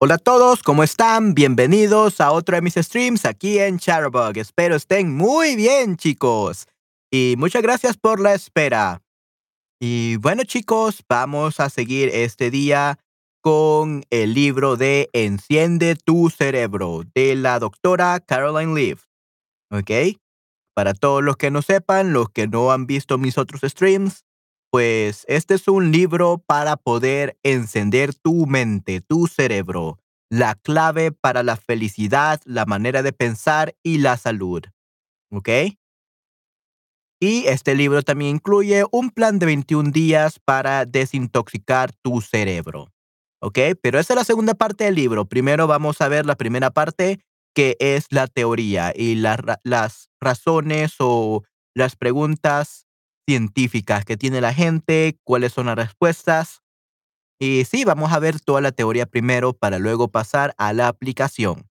Hola a todos, ¿cómo están? Bienvenidos a otro de mis streams aquí en Chatterbug. Espero estén muy bien, chicos. Y muchas gracias por la espera. Y bueno, chicos, vamos a seguir este día con el libro de Enciende tu cerebro de la doctora Caroline Leaf. ¿Ok? Para todos los que no sepan, los que no han visto mis otros streams, pues este es un libro para poder encender tu mente, tu cerebro, la clave para la felicidad, la manera de pensar y la salud. ¿Ok? Y este libro también incluye un plan de 21 días para desintoxicar tu cerebro. ¿Ok? Pero esa es la segunda parte del libro. Primero vamos a ver la primera parte, que es la teoría y las razones o las preguntas científicas que tiene la gente, cuáles son las respuestas. Y sí, vamos a ver toda la teoría primero para luego pasar a la aplicación.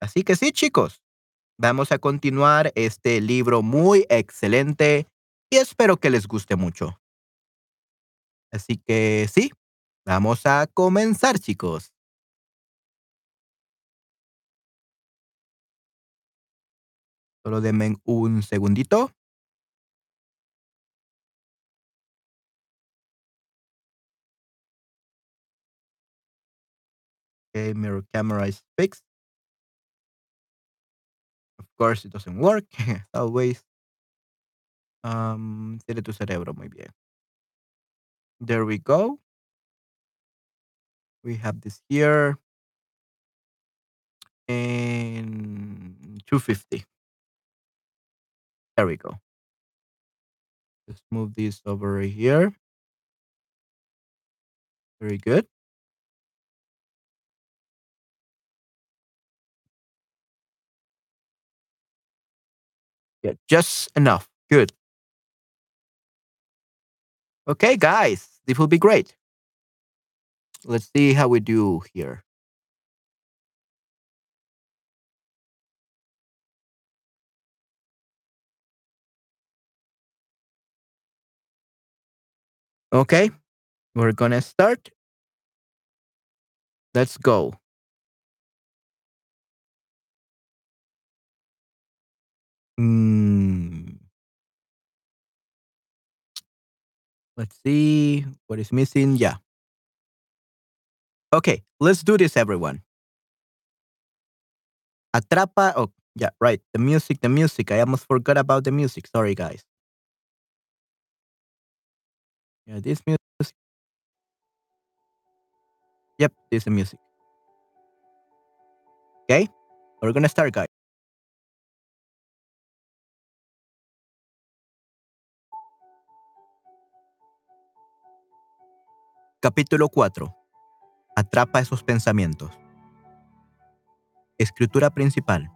Así que sí, chicos, vamos a continuar este libro muy excelente y espero que les guste mucho. Así que sí, vamos a comenzar, chicos. Solo denme un segundito. Okay, mirror camera is fixed. Of course, it doesn't work. Always. Um, tiene tu cerebro muy bien. There we go. We have this here. And 250. There we go. Let's move this over here. Very good. Yeah, just enough. Good. Okay, guys, this will be great. Let's see how we do here. Okay, we're gonna start. Let's go. Mm. Let's see what is missing. Yeah. Okay, let's do this, everyone. Atrapa. Oh, yeah, right. The music, the music. I almost forgot about the music. Sorry, guys. Yeah, this music. Yep, this is the music. Okay, we're gonna start, guys. Capítulo 4. Atrapa esos pensamientos. Escritura principal.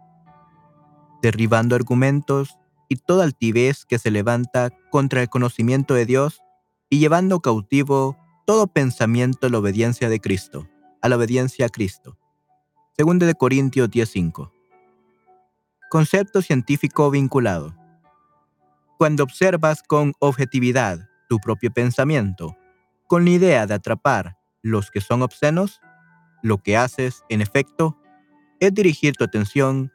Derribando argumentos y toda altivez que se levanta contra el conocimiento de Dios y llevando cautivo todo pensamiento a la obediencia de Cristo, a la obediencia a Cristo. Segundo de Corintios 10:5. Concepto científico vinculado. Cuando observas con objetividad tu propio pensamiento, con la idea de atrapar los que son obscenos, lo que haces, en efecto, es dirigir tu atención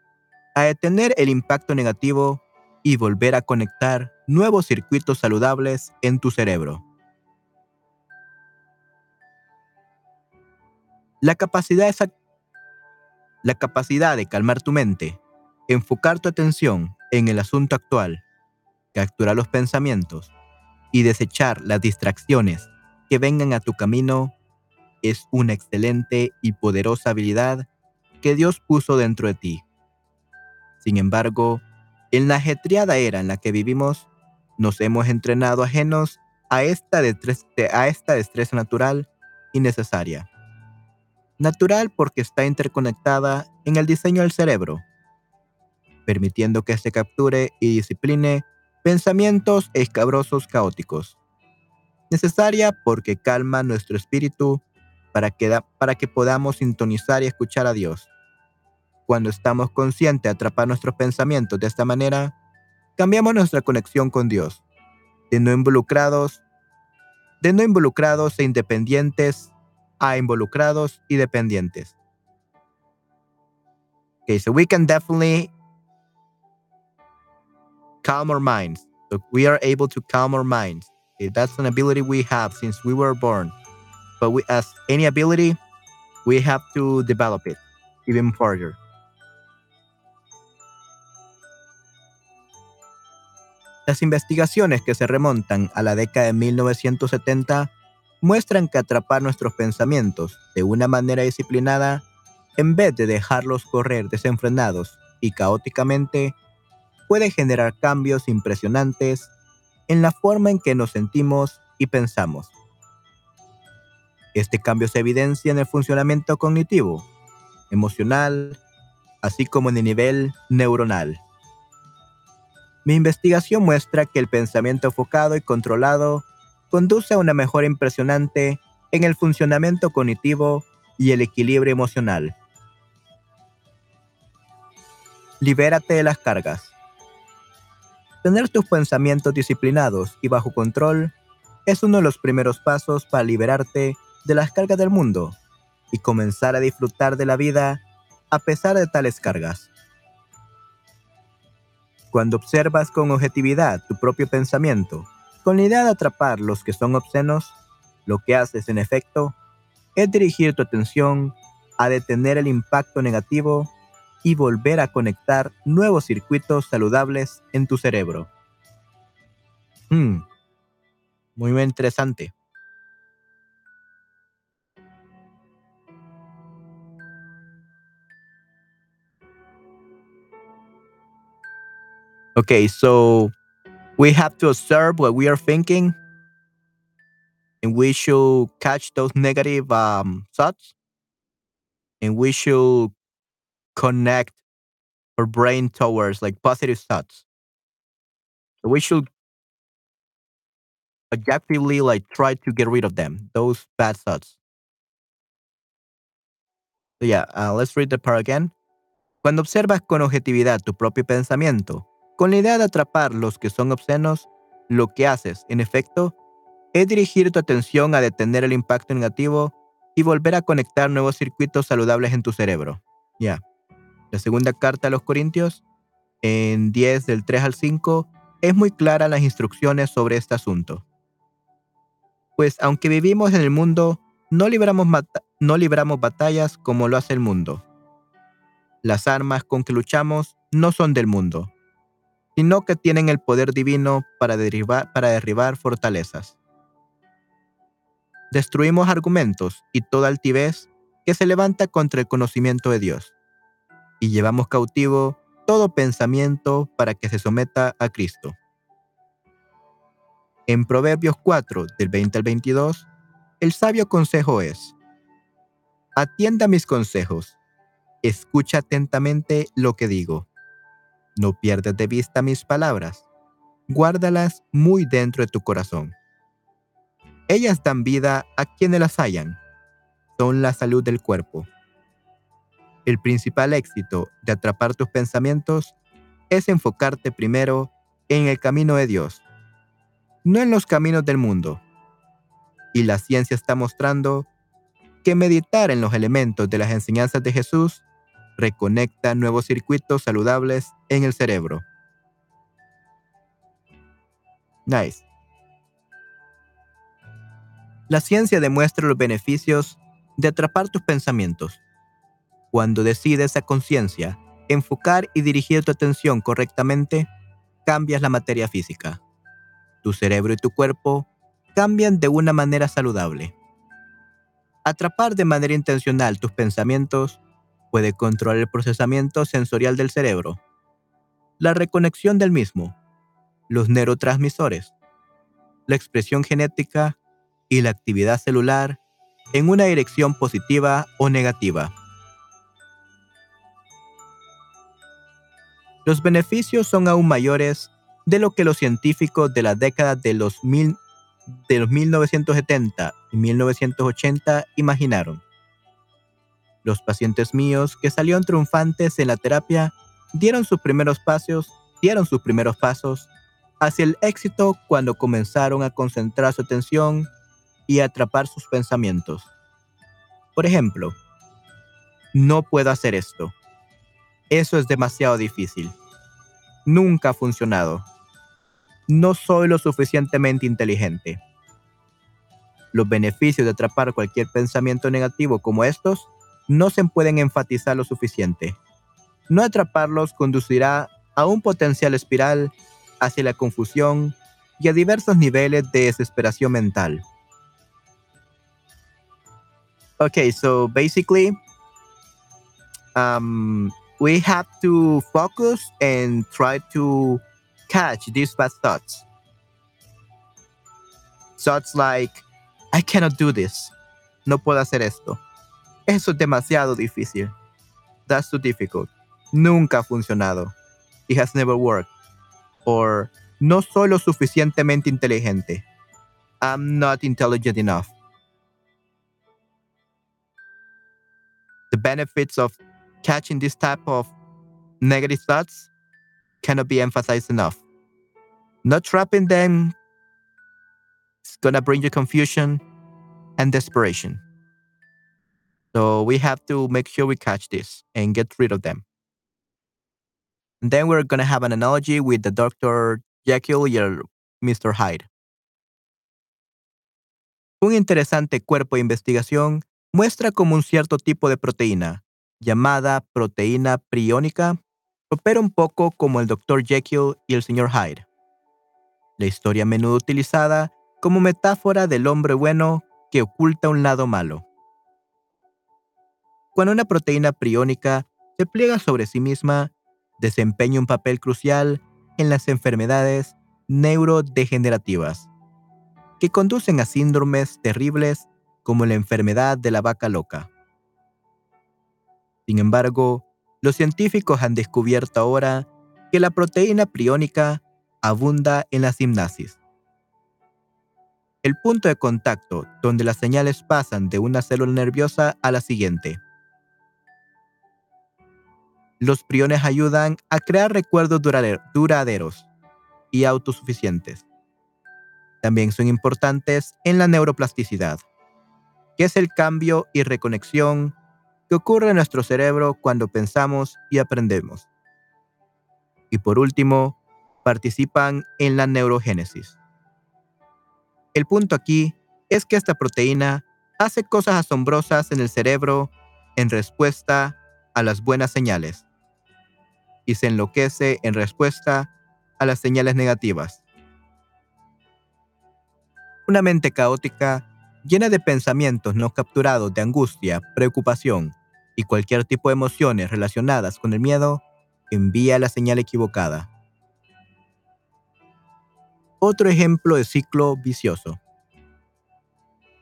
a detener el impacto negativo y volver a conectar nuevos circuitos saludables en tu cerebro. La capacidad, la capacidad de calmar tu mente, enfocar tu atención en el asunto actual, capturar los pensamientos y desechar las distracciones que vengan a tu camino es una excelente y poderosa habilidad que Dios puso dentro de ti. Sin embargo, en la ajetreada era en la que vivimos, nos hemos entrenado ajenos a esta, a esta destreza natural y necesaria. Natural porque está interconectada en el diseño del cerebro, permitiendo que se capture y discipline pensamientos escabrosos caóticos necesaria porque calma nuestro espíritu para que, para que podamos sintonizar y escuchar a Dios. Cuando estamos conscientes de atrapar nuestros pensamientos de esta manera, cambiamos nuestra conexión con Dios, de no involucrados, de no involucrados e independientes a involucrados y dependientes. Okay, so we can definitely calm our minds. So we are able to calm our minds. That's an ability we have since we were born. But we, as any ability, we have to develop it even further. Las investigaciones que se remontan a la década de 1970 muestran que atrapar nuestros pensamientos de una manera disciplinada, en vez de dejarlos correr desenfrenados y caóticamente, puede generar cambios impresionantes en la forma en que nos sentimos y pensamos. Este cambio se evidencia en el funcionamiento cognitivo, emocional, así como en el nivel neuronal. Mi investigación muestra que el pensamiento enfocado y controlado conduce a una mejora impresionante en el funcionamiento cognitivo y el equilibrio emocional. Libérate de las cargas. Tener tus pensamientos disciplinados y bajo control es uno de los primeros pasos para liberarte de las cargas del mundo y comenzar a disfrutar de la vida a pesar de tales cargas. Cuando observas con objetividad tu propio pensamiento, con la idea de atrapar los que son obscenos, lo que haces en efecto es dirigir tu atención a detener el impacto negativo y volver a conectar nuevos circuitos saludables en tu cerebro. Hmm. Muy interesante. Okay, so we have to observe what we are thinking and we should catch those negative um, thoughts and we should connect our brain towards like positive thoughts. So we should objectively like try to get rid of them, those bad thoughts. So yeah, uh, let's read the part again. Cuando observas con objetividad tu propio pensamiento, Con la idea de atrapar los que son obscenos, lo que haces, en efecto, es dirigir tu atención a detener el impacto negativo y volver a conectar nuevos circuitos saludables en tu cerebro. Ya. La segunda carta a los Corintios, en 10 del 3 al 5, es muy clara las instrucciones sobre este asunto. Pues aunque vivimos en el mundo, no libramos, no libramos batallas como lo hace el mundo. Las armas con que luchamos no son del mundo, sino que tienen el poder divino para derribar, para derribar fortalezas. Destruimos argumentos y toda altivez que se levanta contra el conocimiento de Dios, y llevamos cautivo todo pensamiento para que se someta a Cristo. En Proverbios 4, del 20 al 22, el sabio consejo es, atienda mis consejos, escucha atentamente lo que digo no pierdas de vista mis palabras, guárdalas muy dentro de tu corazón. Ellas dan vida a quienes las hallan, son la salud del cuerpo. El principal éxito de atrapar tus pensamientos es enfocarte primero en el camino de Dios, no en los caminos del mundo. Y la ciencia está mostrando que meditar en los elementos de las enseñanzas de Jesús reconecta nuevos circuitos saludables en el cerebro. Nice. La ciencia demuestra los beneficios de atrapar tus pensamientos. Cuando decides a conciencia enfocar y dirigir tu atención correctamente, cambias la materia física. Tu cerebro y tu cuerpo cambian de una manera saludable. Atrapar de manera intencional tus pensamientos puede controlar el procesamiento sensorial del cerebro, la reconexión del mismo, los neurotransmisores, la expresión genética y la actividad celular en una dirección positiva o negativa. Los beneficios son aún mayores de lo que los científicos de la década de los, de los 1970 y 1980 imaginaron. Los pacientes míos que salieron triunfantes en la terapia dieron sus primeros pasos, dieron sus primeros pasos hacia el éxito cuando comenzaron a concentrar su atención y atrapar sus pensamientos. Por ejemplo, no puedo hacer esto. Eso es demasiado difícil. Nunca ha funcionado. No soy lo suficientemente inteligente. Los beneficios de atrapar cualquier pensamiento negativo como estos no se pueden enfatizar lo suficiente. No atraparlos conducirá a un potencial espiral hacia la confusión y a diversos niveles de desesperación mental. Okay, so basically, um, we have to focus and try to catch these bad thoughts. Thoughts like, I cannot do this. No puedo hacer esto. Eso es demasiado difícil. That's too difficult. Nunca ha funcionado. It has never worked. Or, no soy lo suficientemente inteligente. I'm not intelligent enough. The benefits of catching this type of negative thoughts cannot be emphasized enough. Not trapping them is gonna bring you confusion and desperation. So we have to make sure we catch this and get rid of them. And then we're gonna have an analogy with the Dr. Jekyll el Mr. Hyde. Un interesante cuerpo de investigación muestra cómo un cierto tipo de proteína, llamada proteína priónica, opera un poco como el Dr. Jekyll y el Sr. Hyde. La historia a menudo utilizada como metáfora del hombre bueno que oculta un lado malo. Cuando una proteína priónica se pliega sobre sí misma, desempeña un papel crucial en las enfermedades neurodegenerativas, que conducen a síndromes terribles como la enfermedad de la vaca loca. Sin embargo, los científicos han descubierto ahora que la proteína priónica abunda en la simnasis. El punto de contacto donde las señales pasan de una célula nerviosa a la siguiente. Los priones ayudan a crear recuerdos duraderos y autosuficientes. También son importantes en la neuroplasticidad, que es el cambio y reconexión que ocurre en nuestro cerebro cuando pensamos y aprendemos. Y por último, participan en la neurogénesis. El punto aquí es que esta proteína hace cosas asombrosas en el cerebro en respuesta a las buenas señales y se enloquece en respuesta a las señales negativas. Una mente caótica, llena de pensamientos no capturados de angustia, preocupación y cualquier tipo de emociones relacionadas con el miedo, envía la señal equivocada. Otro ejemplo de ciclo vicioso.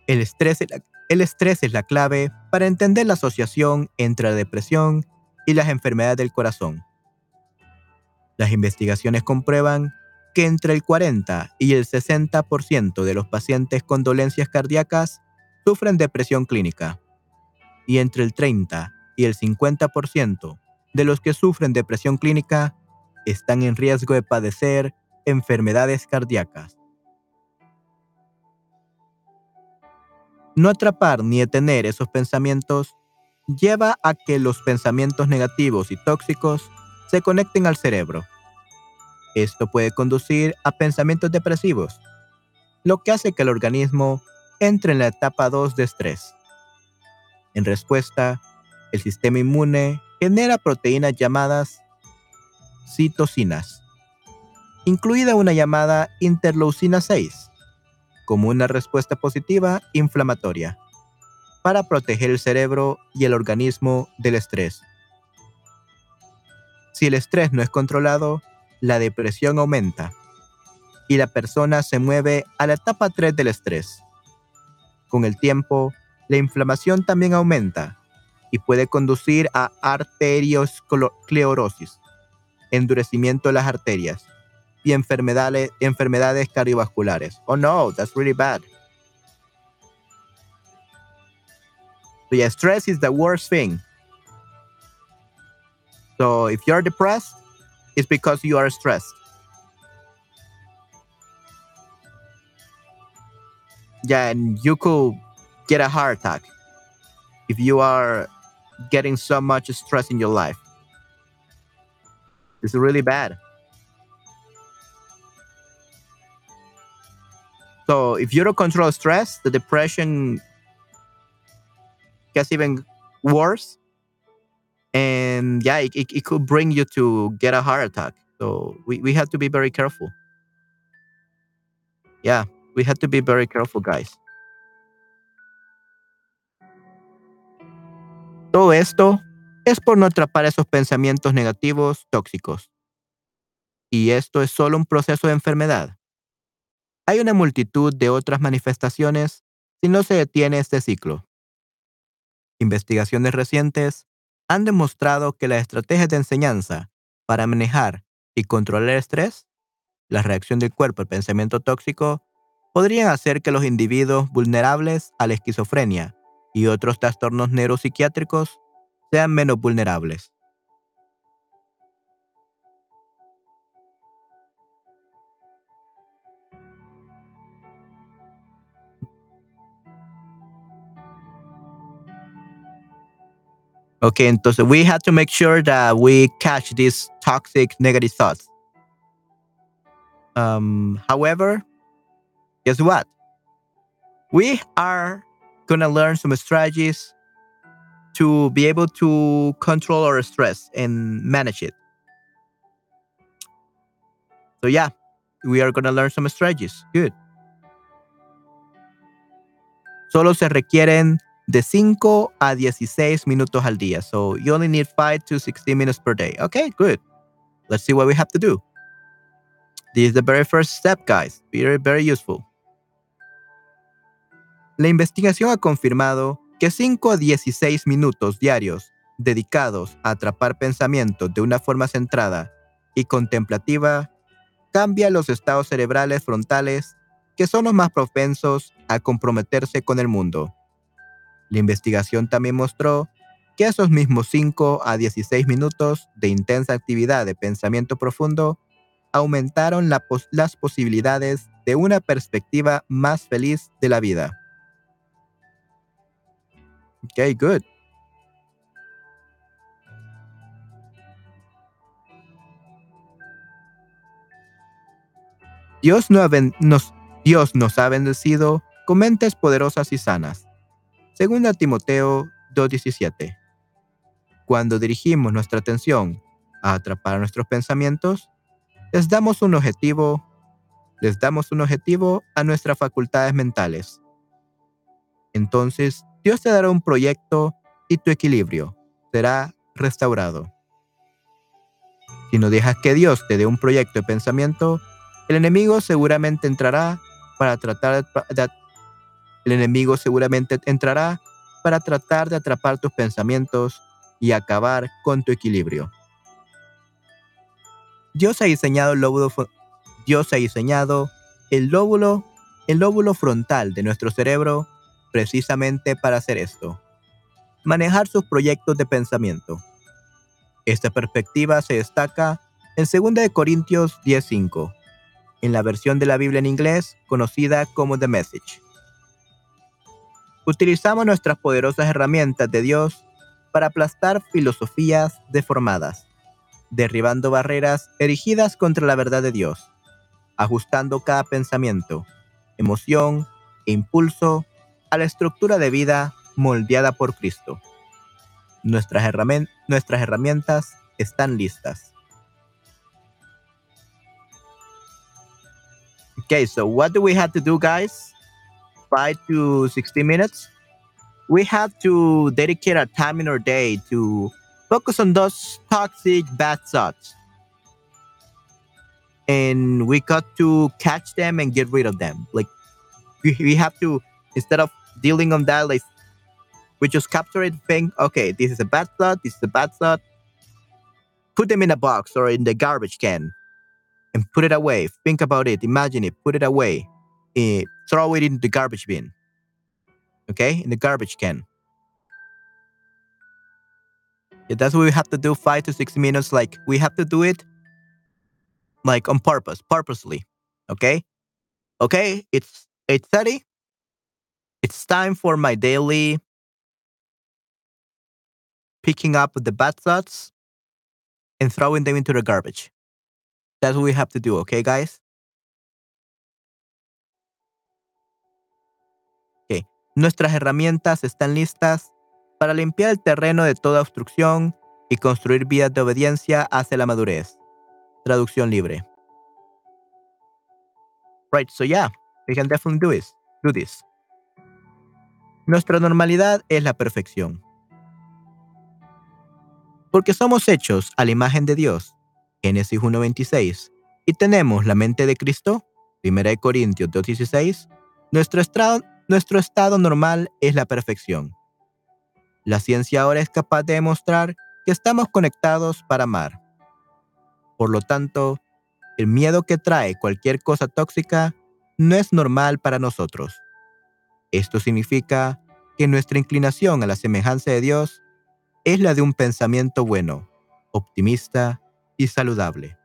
El estrés, es la clave para entender la asociación entre la depresión y las enfermedades del corazón. Las investigaciones comprueban que entre el 40 y el 60% de los pacientes con dolencias cardíacas sufren depresión clínica y entre el 30 y el 50% de los que sufren depresión clínica están en riesgo de padecer enfermedades cardíacas. No atrapar ni detener esos pensamientos lleva a que los pensamientos negativos y tóxicos se conecten al cerebro. Esto puede conducir a pensamientos depresivos, lo que hace que el organismo entre en la etapa 2 de estrés. En respuesta, el sistema inmune genera proteínas llamadas citocinas, incluida una llamada interleucina 6, como una respuesta positiva inflamatoria, para proteger el cerebro y el organismo del estrés. Si el estrés no es controlado, la depresión aumenta y la persona se mueve a la etapa 3 del estrés. Con el tiempo, la inflamación también aumenta y puede conducir a arteriosclerosis, endurecimiento de las arterias y enfermedades, cardiovasculares. Oh no, that's really bad. So yeah, stress is the worst thing. So if you're depressed, it's because you are stressed. Yeah, and you could get a heart attack if you are getting so much stress in your life. It's really bad. So if you don't control stress, the depression gets even worse. And yeah, it, it, could bring you to get a heart attack. So we, we have to be very careful. Yeah, we have to be very careful, guys. Todo esto es por no atrapar esos pensamientos negativos tóxicos. Y esto es solo un proceso de enfermedad. Hay una multitud de otras manifestaciones si no se detiene este ciclo. Investigaciones recientes han demostrado que las estrategias de enseñanza para manejar y controlar el estrés, la reacción del cuerpo al pensamiento tóxico, podrían hacer que los individuos vulnerables a la esquizofrenia y otros trastornos neuropsiquiátricos sean menos vulnerables. Okay, entonces we have to make sure that we catch these toxic negative thoughts. Um, however, guess what? We are gonna learn some strategies to be able to control our stress and manage it. So yeah, we are gonna learn some strategies. Good. Solo se requieren de 5 a 16 minutos al día. So you only need 5 to 16 minutes per day. Okay, good. Let's see what we have to do. This is the very first step, guys. Very, very useful. La investigación ha confirmado que 5 a 16 minutos diarios dedicados a atrapar pensamientos de una forma centrada y contemplativa cambia los estados cerebrales frontales que son los más propensos a comprometerse con el mundo. La investigación también mostró que esos mismos 5 a 16 minutos de intensa actividad de pensamiento profundo aumentaron las posibilidades de una perspectiva más feliz de la vida. Okay, good. Dios, nos, Dios nos ha bendecido con mentes poderosas y sanas Segunda Timoteo 2.17. Cuando dirigimos nuestra atención a atrapar nuestros pensamientos, les damos un objetivo, les damos un objetivo a nuestras facultades mentales. Entonces, Dios te dará un proyecto y tu equilibrio será restaurado. Si no dejas que Dios te dé un proyecto de pensamiento, el enemigo seguramente entrará para tratar de, el enemigo seguramente entrará para tratar de atrapar tus pensamientos y acabar con tu equilibrio. Dios ha diseñado el lóbulo, frontal de nuestro cerebro precisamente para hacer esto. Manejar sus proyectos de pensamiento. Esta perspectiva se destaca en 2 Corintios 10:5, en la versión de la Biblia en inglés conocida como The Message. Utilizamos nuestras poderosas herramientas de Dios para aplastar filosofías deformadas, derribando barreras erigidas contra la verdad de Dios, ajustando cada pensamiento, emoción e impulso a la estructura de vida moldeada por Cristo. Nuestras, nuestras herramientas están listas. Okay, so what do we have to do, guys? 5 to 60 minutes, we have to dedicate our time in our day to focus on those toxic bad thoughts. And we got to catch them and get rid of them. Like we, we have to instead of dealing on that, like we just capture it, think, okay, this is a bad thought, this is a bad thought. Put them in a box or in the garbage can and put it away. Think about it, imagine it, put it away uh, throw it in the garbage bin. Okay, in the garbage can. Yeah, that's what we have to do. Five to six minutes. Like we have to do it, like on purpose, purposely. Okay, okay. It's eight thirty. It's time for my daily picking up the bad thoughts and throwing them into the garbage. That's what we have to do, okay, guys? Nuestras herramientas están listas para limpiar el terreno de toda obstrucción y construir vidas de obediencia hacia la madurez. Traducción libre. Right, so yeah, we can definitely do this. Do this. Nuestra normalidad es la perfección. Porque somos hechos a la imagen de Dios, Génesis 1.26, y tenemos la mente de Cristo, 1 Corintios 2.16, nuestro nuestro estado normal es la perfección. La ciencia ahora es capaz de demostrar que estamos conectados para amar. Por lo tanto, el miedo que trae cualquier cosa tóxica no es normal para nosotros. Esto significa que nuestra inclinación a la semejanza de Dios es la de un pensamiento bueno, optimista y saludable.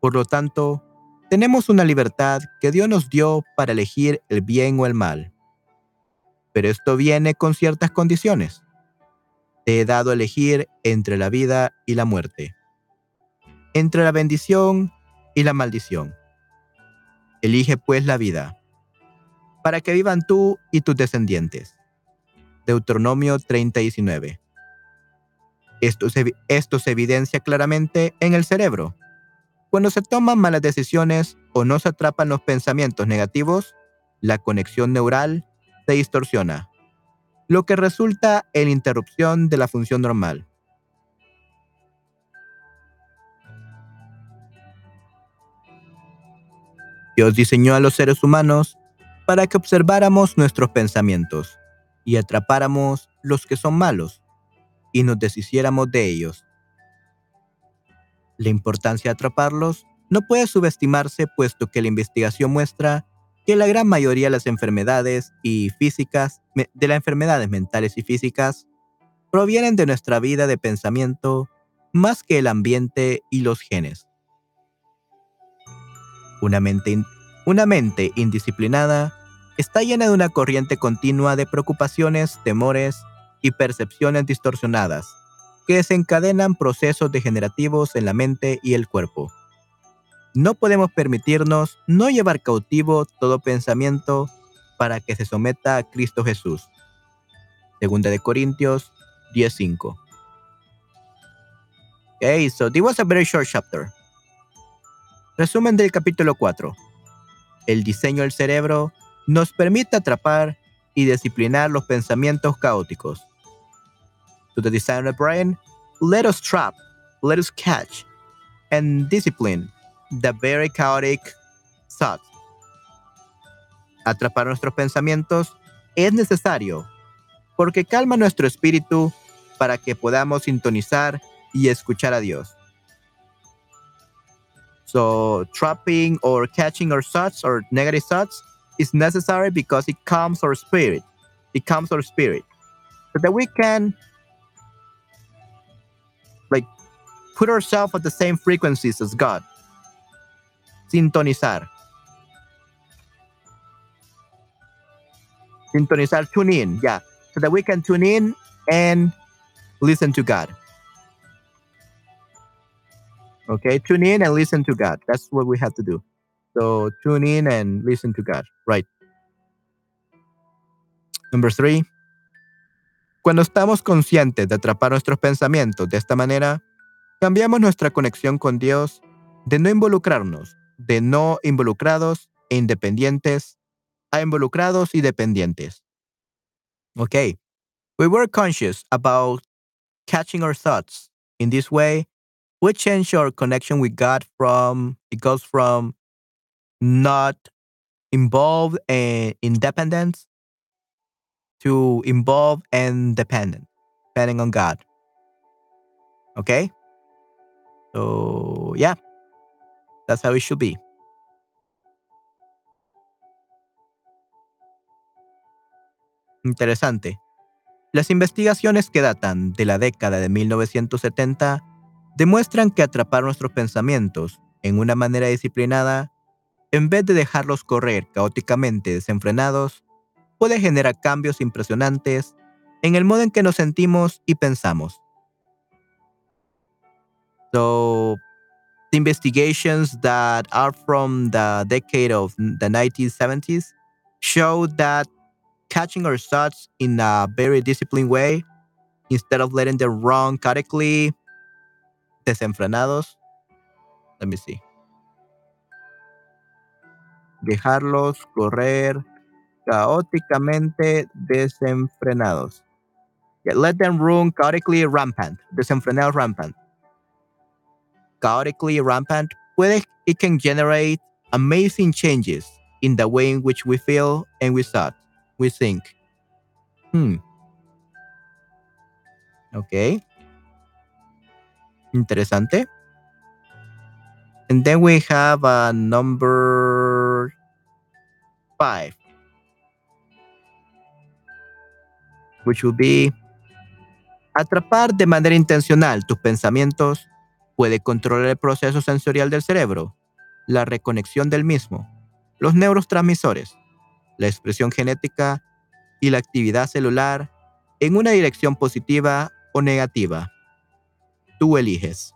Por lo tanto, tenemos una libertad que Dios nos dio para elegir el bien o el mal. Pero esto viene con ciertas condiciones. Te he dado a elegir entre la vida y la muerte, entre la bendición y la maldición. Elige pues la vida para que vivan tú y tus descendientes. Deuteronomio 30 Esto se, esto se evidencia claramente en el cerebro. Cuando se toman malas decisiones o no se atrapan los pensamientos negativos, la conexión neural se distorsiona, lo que resulta en interrupción de la función normal. Dios diseñó a los seres humanos para que observáramos nuestros pensamientos y atrapáramos los que son malos y nos deshiciéramos de ellos. La importancia de atraparlos no puede subestimarse puesto que la investigación muestra que la gran mayoría de las enfermedades y físicas, de las enfermedades mentales y físicas, provienen de nuestra vida de pensamiento más que el ambiente y los genes. Una mente, una mente indisciplinada está llena de una corriente continua de preocupaciones, temores y percepciones distorsionadas que desencadenan procesos degenerativos en la mente y el cuerpo. No podemos permitirnos no llevar cautivo todo pensamiento para que se someta a Cristo Jesús. Segunda de Corintios 10:5. Okay, so this was a very short chapter. Resumen del capítulo 4. El diseño del cerebro nos permite atrapar y disciplinar los pensamientos caóticos. To the designer brain, let us trap, let us catch, and discipline the very chaotic thoughts. Atrapar nuestros pensamientos es necesario porque calma nuestro espíritu para que podamos sintonizar y escuchar a Dios. So, trapping or catching our thoughts or negative thoughts is necessary because it calms our spirit. It calms our spirit. So that we can put ourselves at the same frequencies as God. Sintonizar. Sintonizar, tune in, yeah. So that we can tune in and listen to God. Okay, tune in and listen to God. That's what we have to do. So tune in and listen to God. Right. Number three. Cuando estamos conscientes de atrapar nuestros pensamientos de esta manera, cambiamos nuestra conexión con Dios de no involucrarnos, de no involucrados e independientes a involucrados y dependientes. Okay. We were conscious about catching our thoughts. In this way, we change our connection with God from, it goes from not involved and independent to involve and dependent, depending on God. Okay? So, yeah, that's how it should be. Interesante. Las investigaciones que datan de la década de 1970 demuestran que atrapar nuestros pensamientos en una manera disciplinada en vez de dejarlos correr caóticamente desenfrenados, puede generar cambios impresionantes en el modo en que nos sentimos y pensamos. So, the investigations that are from the decade of the 1970s show that catching our thoughts in a very disciplined way, instead of letting them run chaotically, desenfrenados. Let me see. Dejarlos correr caóticamente desenfrenados. Yeah, let them run chaotically rampant. Desenfrenados rampant. Chaotically rampant. Puede, it can generate amazing changes in the way in which we feel and we thought, we think. Hmm. Okay. Interesante. And then we have a number five, which will be atrapar de manera intencional tus pensamientos puede controlar el proceso sensorial del cerebro, la reconexión del mismo, los neurotransmisores, la expresión genética y la actividad celular en una dirección positiva o negativa. Tú eliges.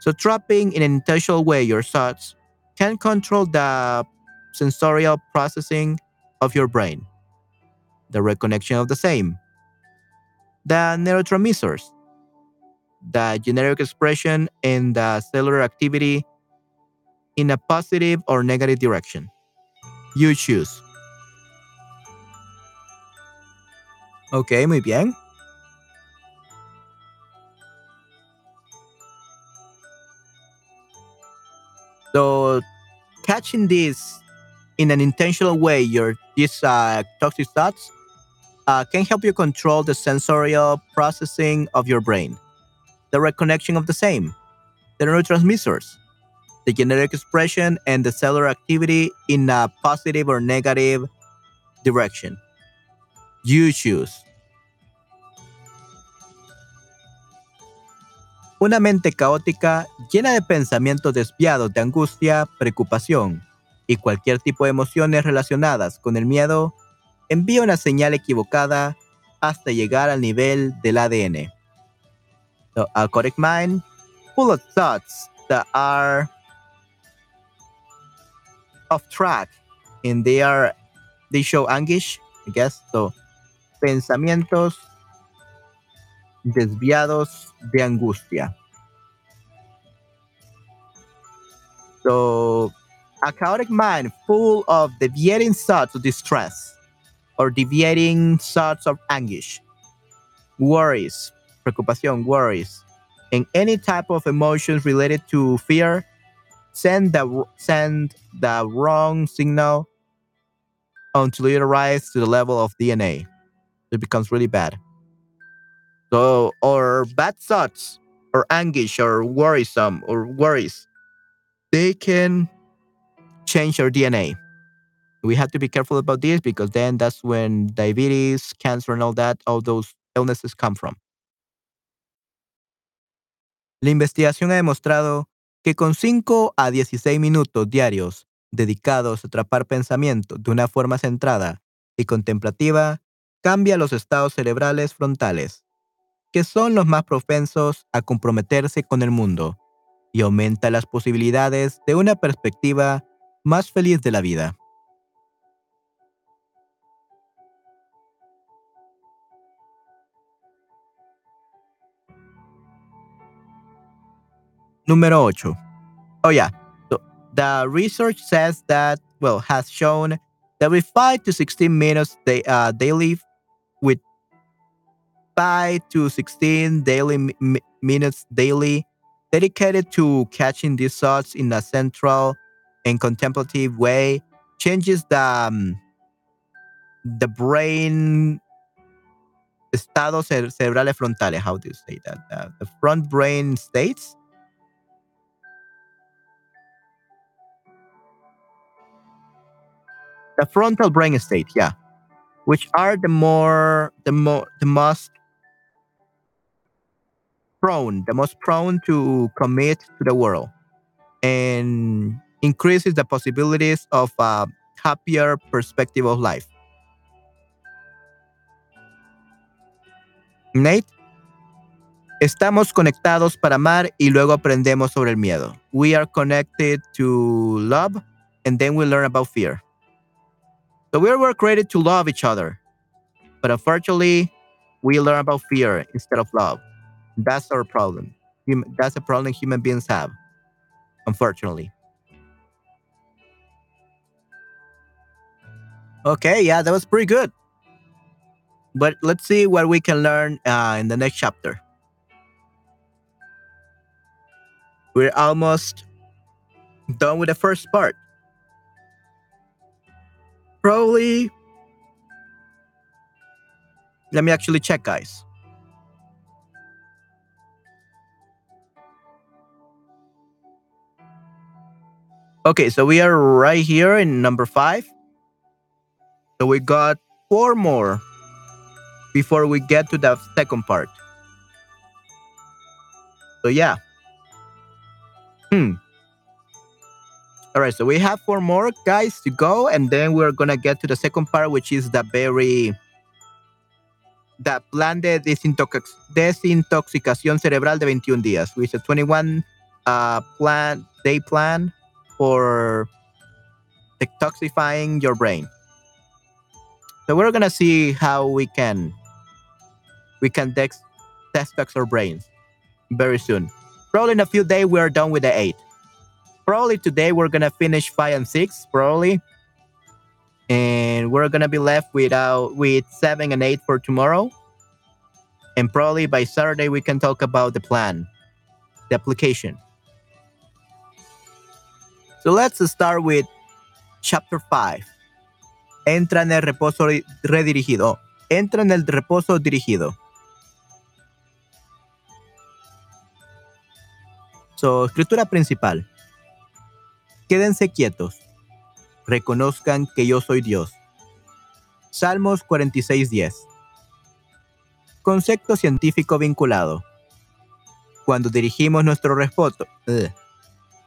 So trapping in an intentional way your thoughts can control the sensorial processing of your brain, the reconnection of the same, the neurotransmitters, the generic expression and the cellular activity in a positive or negative direction. You choose. Ok, muy bien. So, catching this in an intentional way, your these uh, toxic thoughts uh, can help you control the sensorial processing of your brain, the reconnection of the same, the neurotransmitters, the genetic expression, and the cellular activity in a positive or negative direction. You choose. Una mente caótica llena de pensamientos desviados de angustia, preocupación y cualquier tipo de emociones relacionadas con el miedo envía una señal equivocada hasta llegar al nivel del ADN. The chaotic mind, full of thoughts that are off track and they are they show anguish, I guess. So pensamientos desviados de angustia. So, a chaotic mind full of deviating thoughts of distress or deviating thoughts of anguish, worries, preocupación, worries, and any type of emotions related to fear send the send the wrong signal until it arrives to the level of DNA. It becomes really bad. So, or bad thoughts, or anguish, or worrisome, or worries, they can change your DNA. We have to be careful about this because then that's when diabetes, cancer, and all that, all those illnesses come from. La investigación ha demostrado que con 5 a 16 minutos diarios dedicados a atrapar pensamientos de una forma centrada y contemplativa, cambia los estados cerebrales frontales, que son los más propensos a comprometerse con el mundo, y aumenta las posibilidades de una perspectiva más feliz de la vida. Número 8. Oh, yeah. So, the research says that, well, has shown that with 5 to 16 minutes they, uh, daily, with 5 to 16 daily minutes daily dedicated to catching these thoughts in a central and contemplative way changes the um, the brain estados cerebrales frontales how do you say that the front brain states the frontal brain state yeah which are the more the more the most prone, the most prone to commit to the world, and increases the possibilities of a happier perspective of life. Nate. Estamos conectados para amar y luego aprendemos sobre el miedo. We are connected to love and then we learn about fear. So we were created to love each other. But unfortunately, we learn about fear instead of love. That's our problem. That's a problem human beings have, unfortunately. Okay, yeah, that was pretty good. But let's see what we can learn uh, in the next chapter. We're almost done with the first part. Probably. Let me actually check, guys. Okay, so we are right here in number five. So we got four more before we get to the second part. So yeah. Hmm. All right, so we have four more guys to go, and then we're gonna get to the second part, which is the very the plan de desintox desintoxicación cerebral de 21 días, which is a 21 uh, plan day plan for detoxifying your brain. So we're gonna see how we can we can detox our brains very soon. Probably in a few days we are done with the eight. Probably today we're gonna finish five and six, probably. And we're gonna be left without with seven and eight for tomorrow. And probably by Saturday we can talk about the plan, the application. So let's start with chapter five. entra en el reposo redirigido. Entra en el reposo dirigido. So, escritura principal. Quédense quietos. Reconozcan que yo soy Dios. Salmos 46.10. Concepto científico vinculado. Cuando dirigimos nuestro reposo,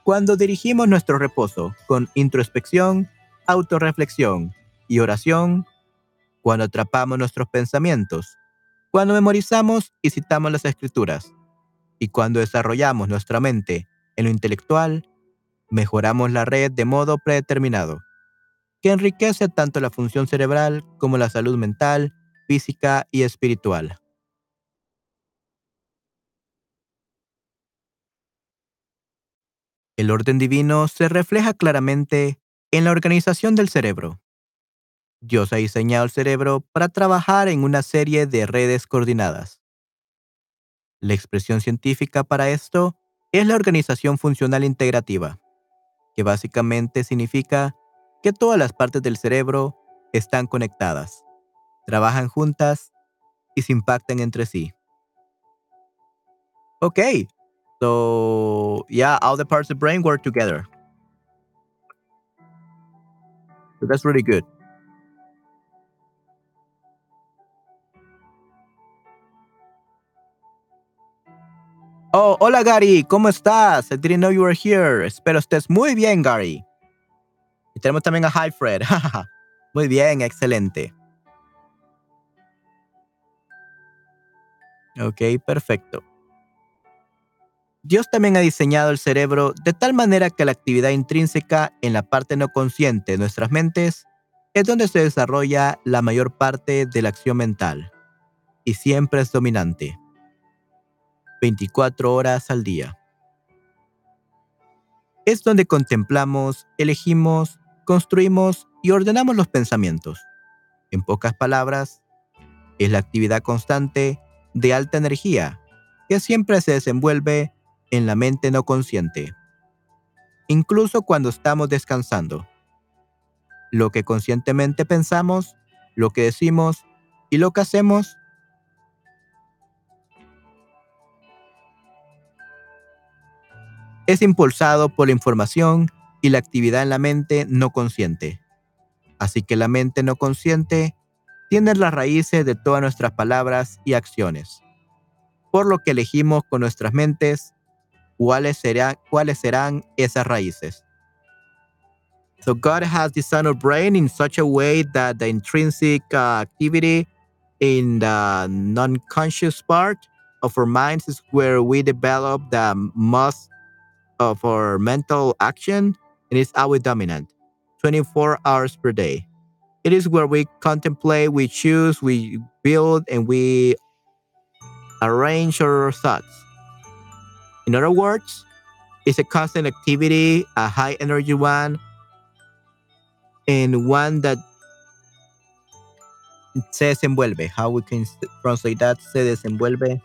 cuando dirigimos nuestro reposo con introspección, autorreflexión y oración, cuando atrapamos nuestros pensamientos, cuando memorizamos y citamos las escrituras, y cuando desarrollamos nuestra mente en lo intelectual, mejoramos la red de modo predeterminado, que enriquece tanto la función cerebral como la salud mental, física y espiritual. El orden divino se refleja claramente en la organización del cerebro. Dios ha diseñado el cerebro para trabajar en una serie de redes coordinadas. La expresión científica para esto es la organización funcional integrativa, que básicamente significa que todas las partes del cerebro están conectadas, trabajan juntas y se impactan entre sí. Okay, so yeah, all the parts of the brain work together. So that's really good. Oh, hola Gary, ¿cómo estás? I didn't know you were here. Espero estés muy bien, Gary. Y tenemos también a Hi Fred. muy bien, excelente. Ok, perfecto. Dios también ha diseñado el cerebro de tal manera que la actividad intrínseca en la parte no consciente de nuestras mentes es donde se desarrolla la mayor parte de la acción mental y siempre es dominante. 24 horas al día. Es donde contemplamos, elegimos, construimos y ordenamos los pensamientos. En pocas palabras, es la actividad constante de alta energía que siempre se desenvuelve en la mente no consciente, incluso cuando estamos descansando. Lo que conscientemente pensamos, lo que decimos y lo que hacemos es impulsado por la información y la actividad en la mente no consciente. Así que la mente no consciente tiene las raíces de todas nuestras palabras y acciones. Por lo que elegimos con nuestras mentes cuáles, será, cuáles serán esas raíces. So God has designed our brain in such a way that the intrinsic uh, activity in the non-conscious part of our minds is where we develop the most of our mental action and it's our dominant 24 hours per day it is where we contemplate we choose we build and we arrange our thoughts in other words it's a constant activity a high energy one and one that se desenvuelve. How we can translate that? Se desenvuelve.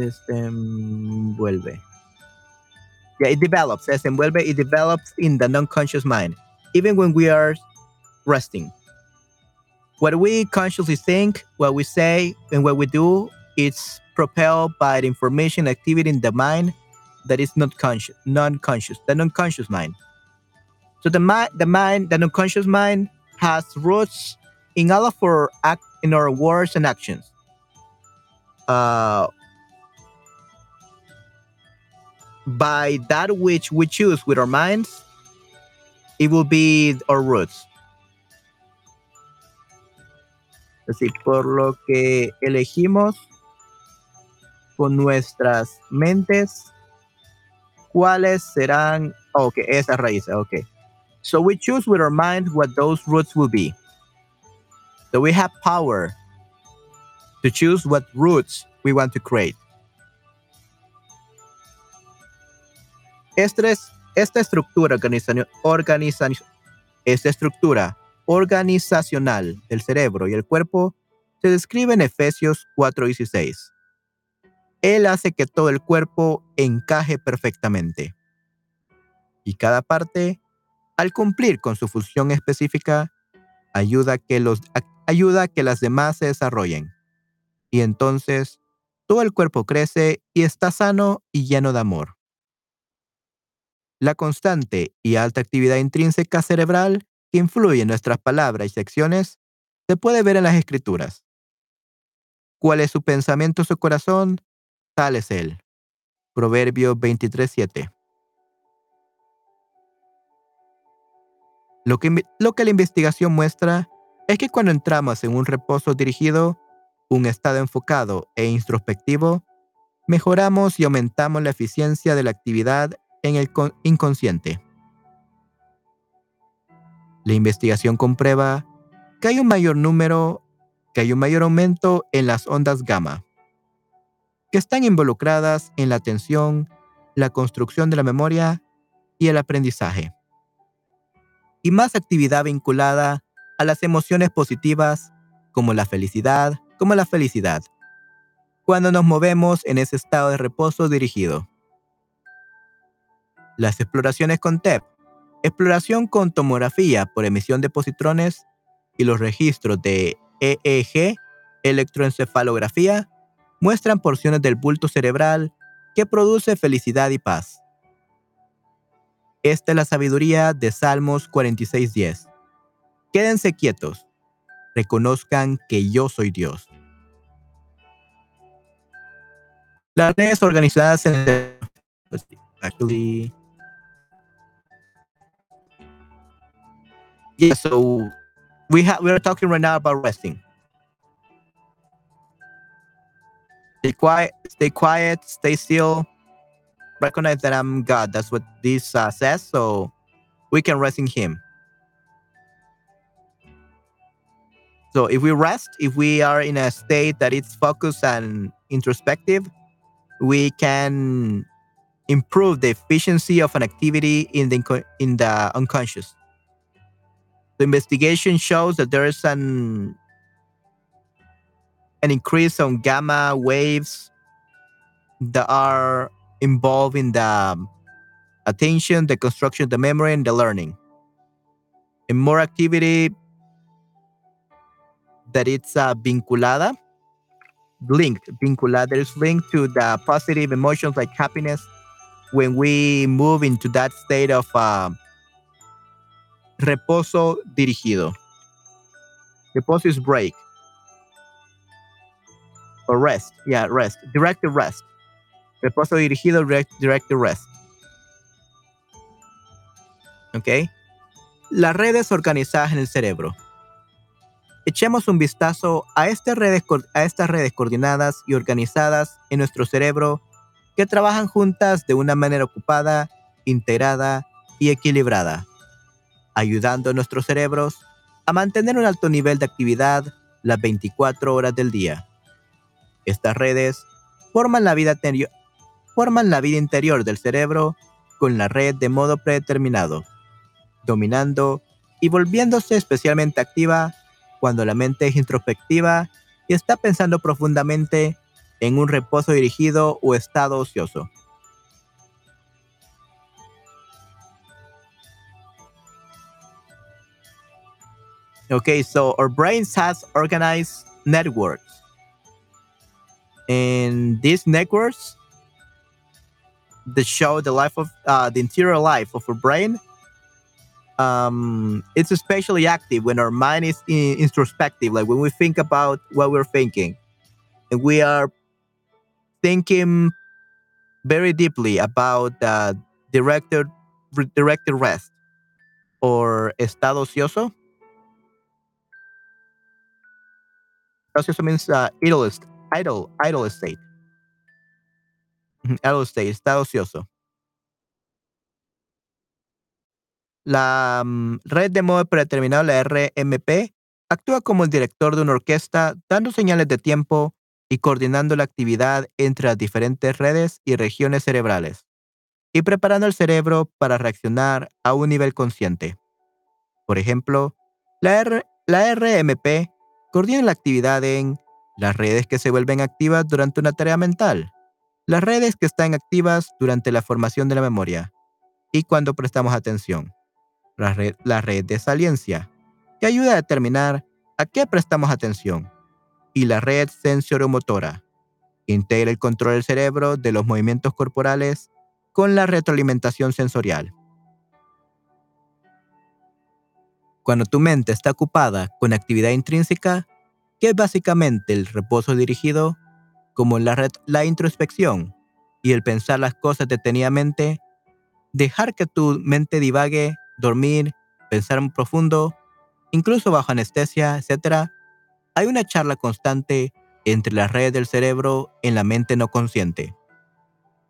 Desenvuelve. Yeah, it develops. Se desenvuelve. It develops in the non-conscious mind, even when we are resting. What we consciously think, what we say, and what we do, it's propelled by the information activity in the mind that is not conscious, non-conscious, the non-conscious mind. So the mind, the mind, the unconscious mind has roots in all of our act, in our words and actions. Uh, by that which we choose with our minds, it will be our roots. Así, por lo que elegimos con nuestras mentes, ¿cuáles serán? Oh, ok, esa raíz, ok. So we choose with our mind what those roots will be. So we have power to choose what roots we want to create. Esta, es, esta estructura organizacional, del cerebro y el cuerpo se describe en Efesios 4:16. Él hace que todo el cuerpo encaje perfectamente. Y cada parte al cumplir con su función específica, ayuda a que, ayuda a que las demás se desarrollen. Y entonces, todo el cuerpo crece y está sano y lleno de amor. La constante y alta actividad intrínseca cerebral que influye en nuestras palabras y acciones se puede ver en las escrituras. ¿Cuál es su pensamiento, su corazón? Tal es él. Proverbio 23.7. Lo que, la investigación muestra es que cuando entramos en un reposo dirigido, un estado enfocado e introspectivo, mejoramos y aumentamos la eficiencia de la actividad en el inconsciente. La investigación comprueba que hay un mayor número, que hay un mayor aumento en las ondas gamma, que están involucradas en la atención, la construcción de la memoria y el aprendizaje y más actividad vinculada a las emociones positivas como la felicidad, como la felicidad, cuando nos movemos en ese estado de reposo dirigido. Las exploraciones con TEP, exploración con tomografía por emisión de positrones y los registros de EEG, electroencefalografía, muestran porciones del bulto cerebral que produce felicidad y paz. Esta es la sabiduría de Salmos 46:10. Quédense quietos, reconozcan que yo soy Dios. Las redes organizadas en. Actually, yeah, so we have we are talking right now about resting. Stay quiet, stay quiet, stay still, recognize that I'm God. That's what this uh, says. So we can rest in Him. So if we rest, if we are in a state that it's focused and introspective, we can improve the efficiency of an activity in the in the unconscious. The investigation shows that there is an an increase on gamma waves that are involved in the um, attention, the construction, the memory, and the learning. And more activity that it's uh, vinculada, linked, vinculada is linked to the positive emotions like happiness when we move into that state of uh, reposo dirigido. Reposo is break or rest. Yeah, rest. Directed rest. Reposo dirigido, direct, rest. ¿Ok? Las redes organizadas en el cerebro. echemos un vistazo a, estas redes, a estas redes coordinadas y organizadas en nuestro cerebro que trabajan juntas de una manera ocupada, integrada y equilibrada, ayudando a nuestros cerebros a mantener un alto nivel de actividad las 24 horas del día. Estas redes forman la vida, interior del cerebro con la red de modo predeterminado, dominando y volviéndose especialmente activa cuando la mente es introspectiva y está pensando profundamente en un reposo dirigido o estado ocioso. Okay, so our brains has organized networks. And these networks that show the life of uh, the interior life of our brain um, it's especially active when our mind is in, introspective, like when we think about what we're thinking, and we are thinking very deeply about uh, directed directed rest or estado ocioso. Ocioso means uh, idle, idle, state. Idle state, estado ocioso. La mm, red de modo predeterminado, la RMP, actúa como el director de una orquesta, dando señales de tiempo y coordinando la actividad entre las diferentes redes y regiones cerebrales, y preparando el cerebro para reaccionar a un nivel consciente. Por ejemplo, la, la RMP coordina la actividad en las redes que se vuelven activas durante una tarea mental, las redes que están activas durante la formación de la memoria y cuando prestamos atención la red, la red de saliencia, que ayuda a determinar a qué prestamos atención, y la red sensoromotora, que integra el control del cerebro de los movimientos corporales con la retroalimentación sensorial. Cuando tu mente está ocupada con actividad intrínseca, que es básicamente el reposo dirigido, como la, introspección y el pensar las cosas detenidamente, dejar que tu mente divague dormir, pensar en profundo, incluso bajo anestesia, etc., hay una charla constante entre las redes del cerebro en la mente no consciente.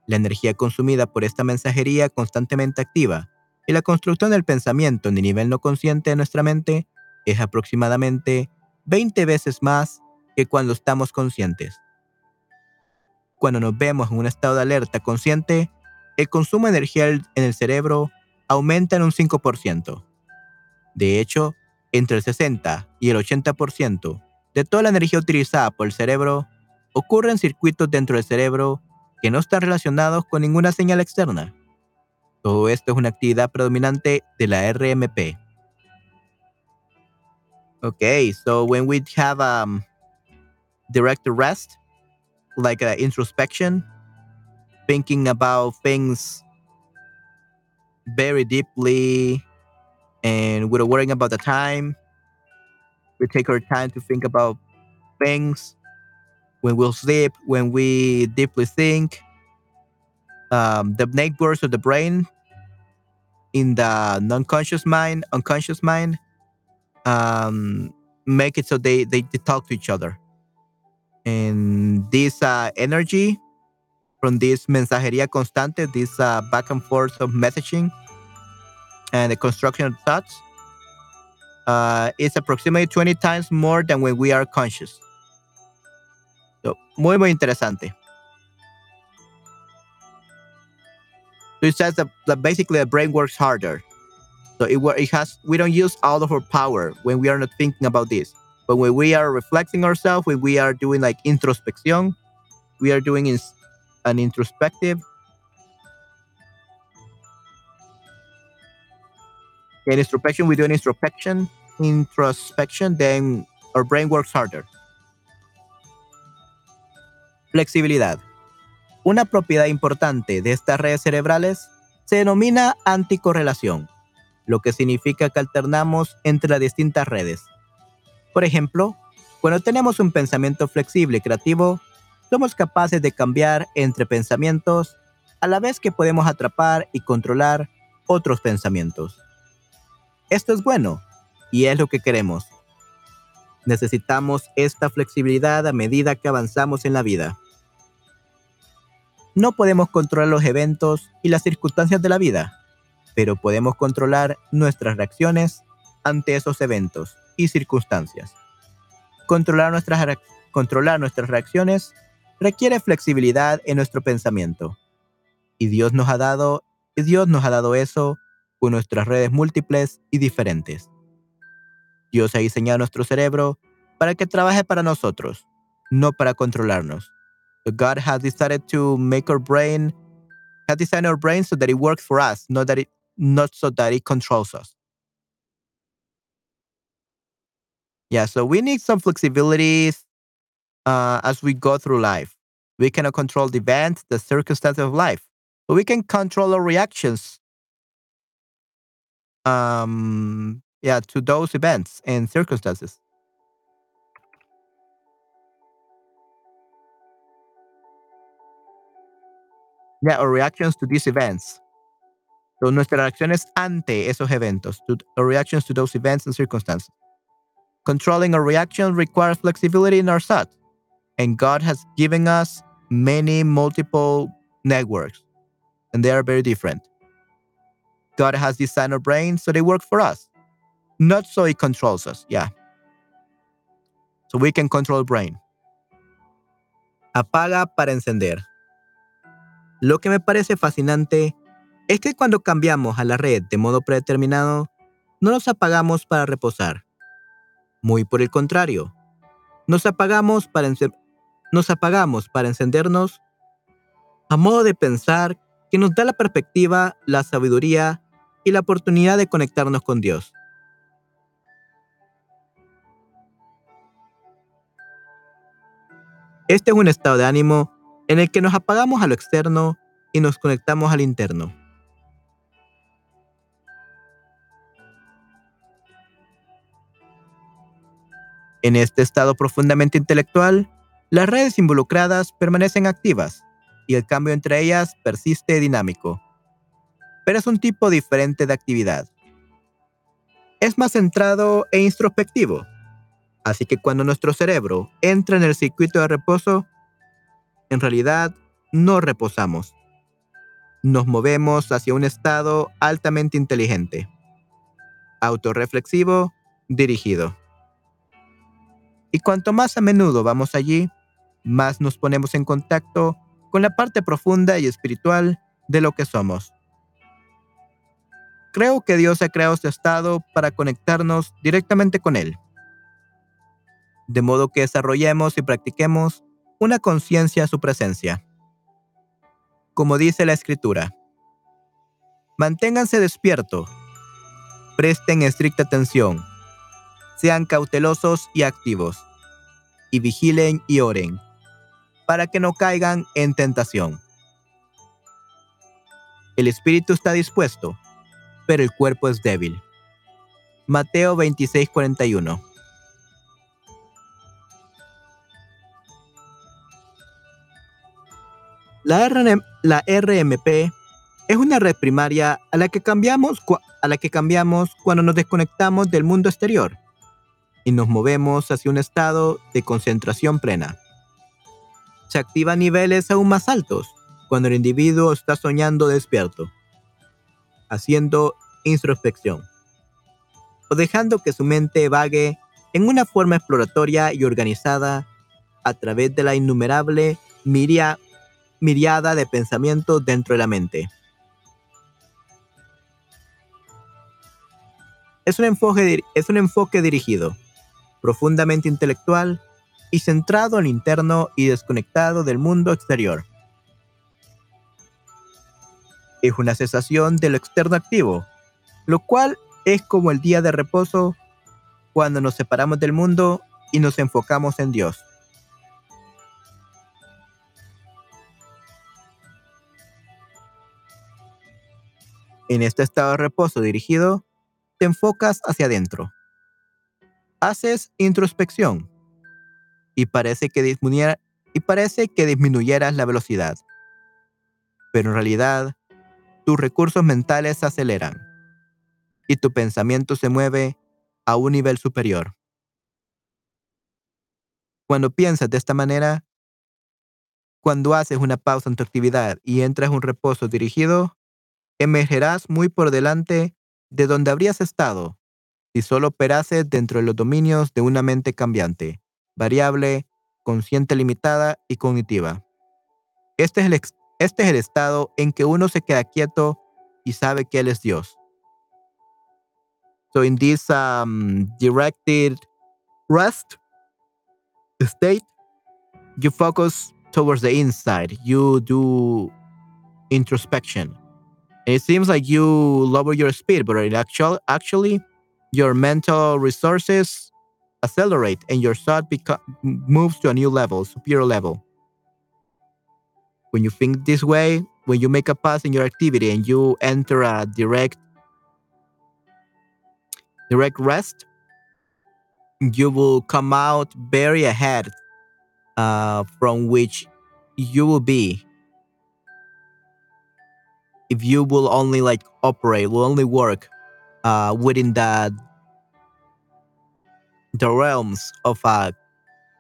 La energía consumida por esta mensajería constantemente activa y la construcción del pensamiento en el nivel no consciente de nuestra mente es aproximadamente 20 veces más que cuando estamos conscientes. Cuando nos vemos en un estado de alerta consciente, el consumo de energía en el cerebro aumenta en un 5%. De hecho, entre el 60 y el 80% de toda la energía utilizada por el cerebro ocurre en circuitos dentro del cerebro que no están relacionados con ninguna señal externa. Todo esto es una actividad predominante de la RMP. Okay, so when we have um, direct rest, like a introspection, thinking about things very deeply and without worrying about the time. We take our time to think about things when we'll sleep, when we deeply think. Um, the networks of the brain in the non-conscious mind, unconscious mind, um, make it so they, they, they talk to each other. And this uh, energy from this mensajería constante, this uh, back and forth of messaging and the construction of thoughts, uh, is approximately 20 times more than when we are conscious. So, muy, muy interesante. So it says that, that basically the brain works harder. So it, it has we don't use all of our power when we are not thinking about this. But when we are reflecting ourselves, when we are doing like introspection, we are doing an introspective. In introspection, we do an introspection, introspection, then our brain works harder. Flexibilidad. Una propiedad importante de estas redes cerebrales se denomina anticorrelación, lo que significa que alternamos entre las distintas redes. Por ejemplo, cuando tenemos un pensamiento flexible y creativo, somos capaces de cambiar entre pensamientos a la vez que podemos atrapar y controlar otros pensamientos. Esto es bueno y es lo que queremos. Necesitamos esta flexibilidad a medida que avanzamos en la vida. No podemos controlar los eventos y las circunstancias de la vida, pero podemos controlar nuestras reacciones ante esos eventos y circunstancias. Controlar nuestras, controlar nuestras reacciones requiere flexibilidad en nuestro pensamiento. Y Dios nos ha dado, y Dios nos ha dado eso con nuestras redes múltiples y diferentes. Dios ha diseñado nuestro cerebro para que trabaje para nosotros, no para controlarnos. God has decided to make our brain, has designed our brain so that it works for us, not that it, not so that it controls us. Yeah, so we need some flexibilities uh, as we go through life. We cannot control the events, the circumstances of life, but we can control our reactions. Um, yeah, to those events and circumstances. Yeah, our reactions to these events. So nuestras reacciones ante esos eventos, to, our reactions to those events and circumstances. Controlling our reaction requires flexibility in our thoughts, and God has given us many multiple networks, and they are very different. God has designed our brains so they work for us, not so it controls us. Yeah. So we can control brain. Apaga para encender. Lo que me parece fascinante es que cuando cambiamos a la red de modo predeterminado, no nos apagamos para reposar. Muy por el contrario, nos apagamos para, nos apagamos para encendernos a modo de pensar que nos da la perspectiva, la sabiduría y la oportunidad de conectarnos con Dios. Este es un estado de ánimo en el que nos apagamos a lo externo y nos conectamos al interno. En este estado profundamente intelectual, las redes involucradas permanecen activas y el cambio entre ellas persiste dinámico. Pero es un tipo diferente de actividad. Es más centrado e introspectivo. Así que cuando nuestro cerebro entra en el circuito de reposo, en realidad no reposamos. Nos movemos hacia un estado altamente inteligente, autorreflexivo, dirigido. Y cuanto más a menudo vamos allí, más nos ponemos en contacto con la parte profunda y espiritual de lo que somos. Creo que Dios ha creado este estado para conectarnos directamente con Él, de modo que desarrollemos y practiquemos una conciencia a su presencia. Como dice la Escritura, manténganse despiertos, presten estricta atención, sean cautelosos y activos, y vigilen y oren, para que no caigan en tentación. El espíritu está dispuesto, pero el cuerpo es débil. Mateo 26:41 La, la RMP es una red primaria a la, que cambiamos, a la que cambiamos cuando nos desconectamos del mundo exterior y nos movemos hacia un estado de concentración plena. Se activa a niveles aún más altos cuando el individuo está soñando despierto, haciendo introspección, o dejando que su mente vague en una forma exploratoria y organizada a través de la innumerable miria, miriada de pensamientos dentro de la mente. Es un enfoque, es un enfoque dirigido profundamente intelectual y centrado en lo interno y desconectado del mundo exterior. Es una cesación de lo externo activo, lo cual es como el día de reposo cuando nos separamos del mundo y nos enfocamos en Dios. En este estado de reposo dirigido, te enfocas hacia adentro haces introspección y parece que disminuyeras la velocidad. Pero en realidad, tus recursos mentales se aceleran y tu pensamiento se mueve a un nivel superior. Cuando piensas de esta manera, cuando haces una pausa en tu actividad y entras en un reposo dirigido, emergerás muy por delante de donde habrías estado si solo operases dentro de los dominios de una mente cambiante, variable, consciente limitada y cognitiva. Este es el, este estado en que uno se queda quieto y sabe que Él es Dios. So in this um, directed rest state, you focus towards the inside. You do introspection. It seems like you lower your speed, but in actual, actually, your mental resources accelerate and your thought moves to a new level, superior level. When you think this way, when you make a pass in your activity and you enter a direct direct rest, you will come out very ahead uh, from which you will be if you will only like operate, will only work uh, within the the realms of a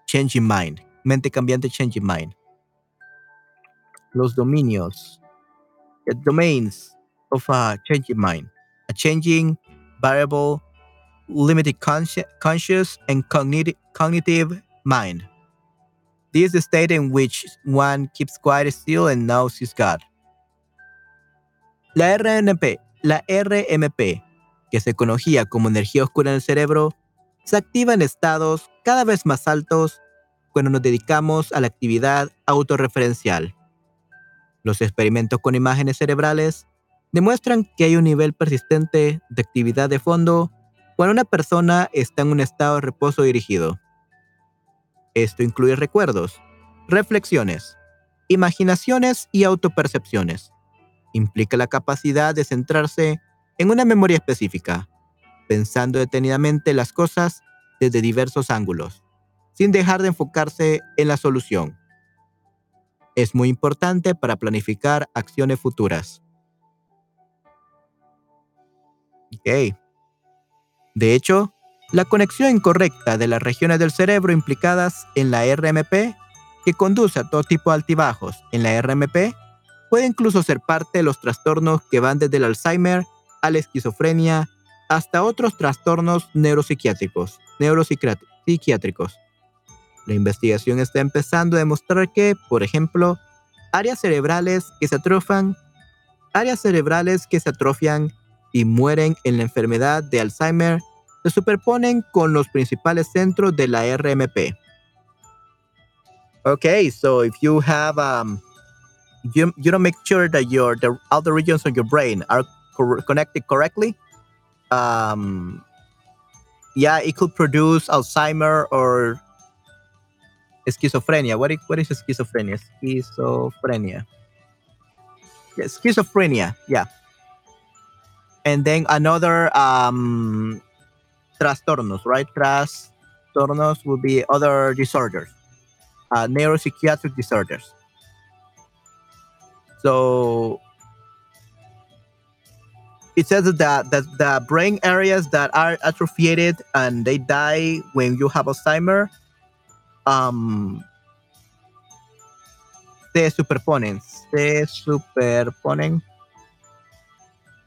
changing mind, mente cambiante changing mind. Los dominios, the domains of a changing mind, a changing variable, limited consci conscious and cognitive cognitive mind. This is the state in which one keeps quiet still and knows he's God. La RNP, la RMP, que se conocía como energía oscura en el cerebro, se activa en estados cada vez más altos cuando nos dedicamos a la actividad autorreferencial. Los experimentos con imágenes cerebrales demuestran que hay un nivel persistente de actividad de fondo cuando una persona está en un estado de reposo dirigido. Esto incluye recuerdos, reflexiones, imaginaciones y autopercepciones. Implica la capacidad de centrarse en una memoria específica, pensando detenidamente las cosas desde diversos ángulos, sin dejar de enfocarse en la solución. Es muy importante para planificar acciones futuras. Ok. De hecho, la conexión incorrecta de las regiones del cerebro implicadas en la RMP, que conduce a todo tipo de altibajos en la RMP, puede incluso ser parte de los trastornos que van desde el Alzheimer a la esquizofrenia hasta otros trastornos neuropsiquiátricos, neuropsiquiátricos. La investigación está empezando a demostrar que, por ejemplo, áreas cerebrales que se atrofian, áreas cerebrales que se atrofian y mueren en la enfermedad de Alzheimer se superponen con los principales centros de la RMP. Okay, so if you have um, you you don't make sure that your the other regions of your brain are co connected correctly, um, yeah, it could produce Alzheimer or schizophrenia. What is, what is schizophrenia? Schizophrenia. Yeah, schizophrenia. Yeah. And then another um, trastornos, right? Trastornos will be other disorders, uh, neuropsychiatric disorders. So it says that the, the brain areas that are atrophied and they die when you have Alzheimer um, se superponen, se superponen.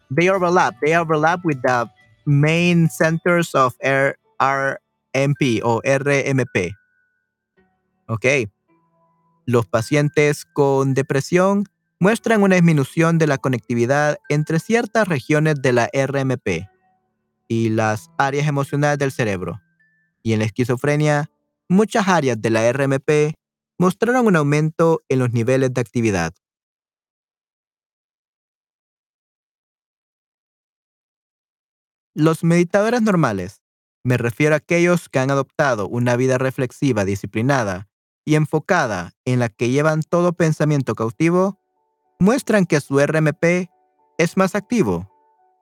They overlap. They overlap with the main centers of R RMP o RMP. Ok. Los pacientes con depresión muestran una disminución de la conectividad entre ciertas regiones de la RMP y las áreas emocionales del cerebro. Y en la esquizofrenia, muchas áreas de la RMP mostraron un aumento en los niveles de actividad. Los meditadores normales, me refiero a aquellos que han adoptado una vida reflexiva, disciplinada y enfocada en la que llevan todo pensamiento cautivo, muestran que su RMP es más activo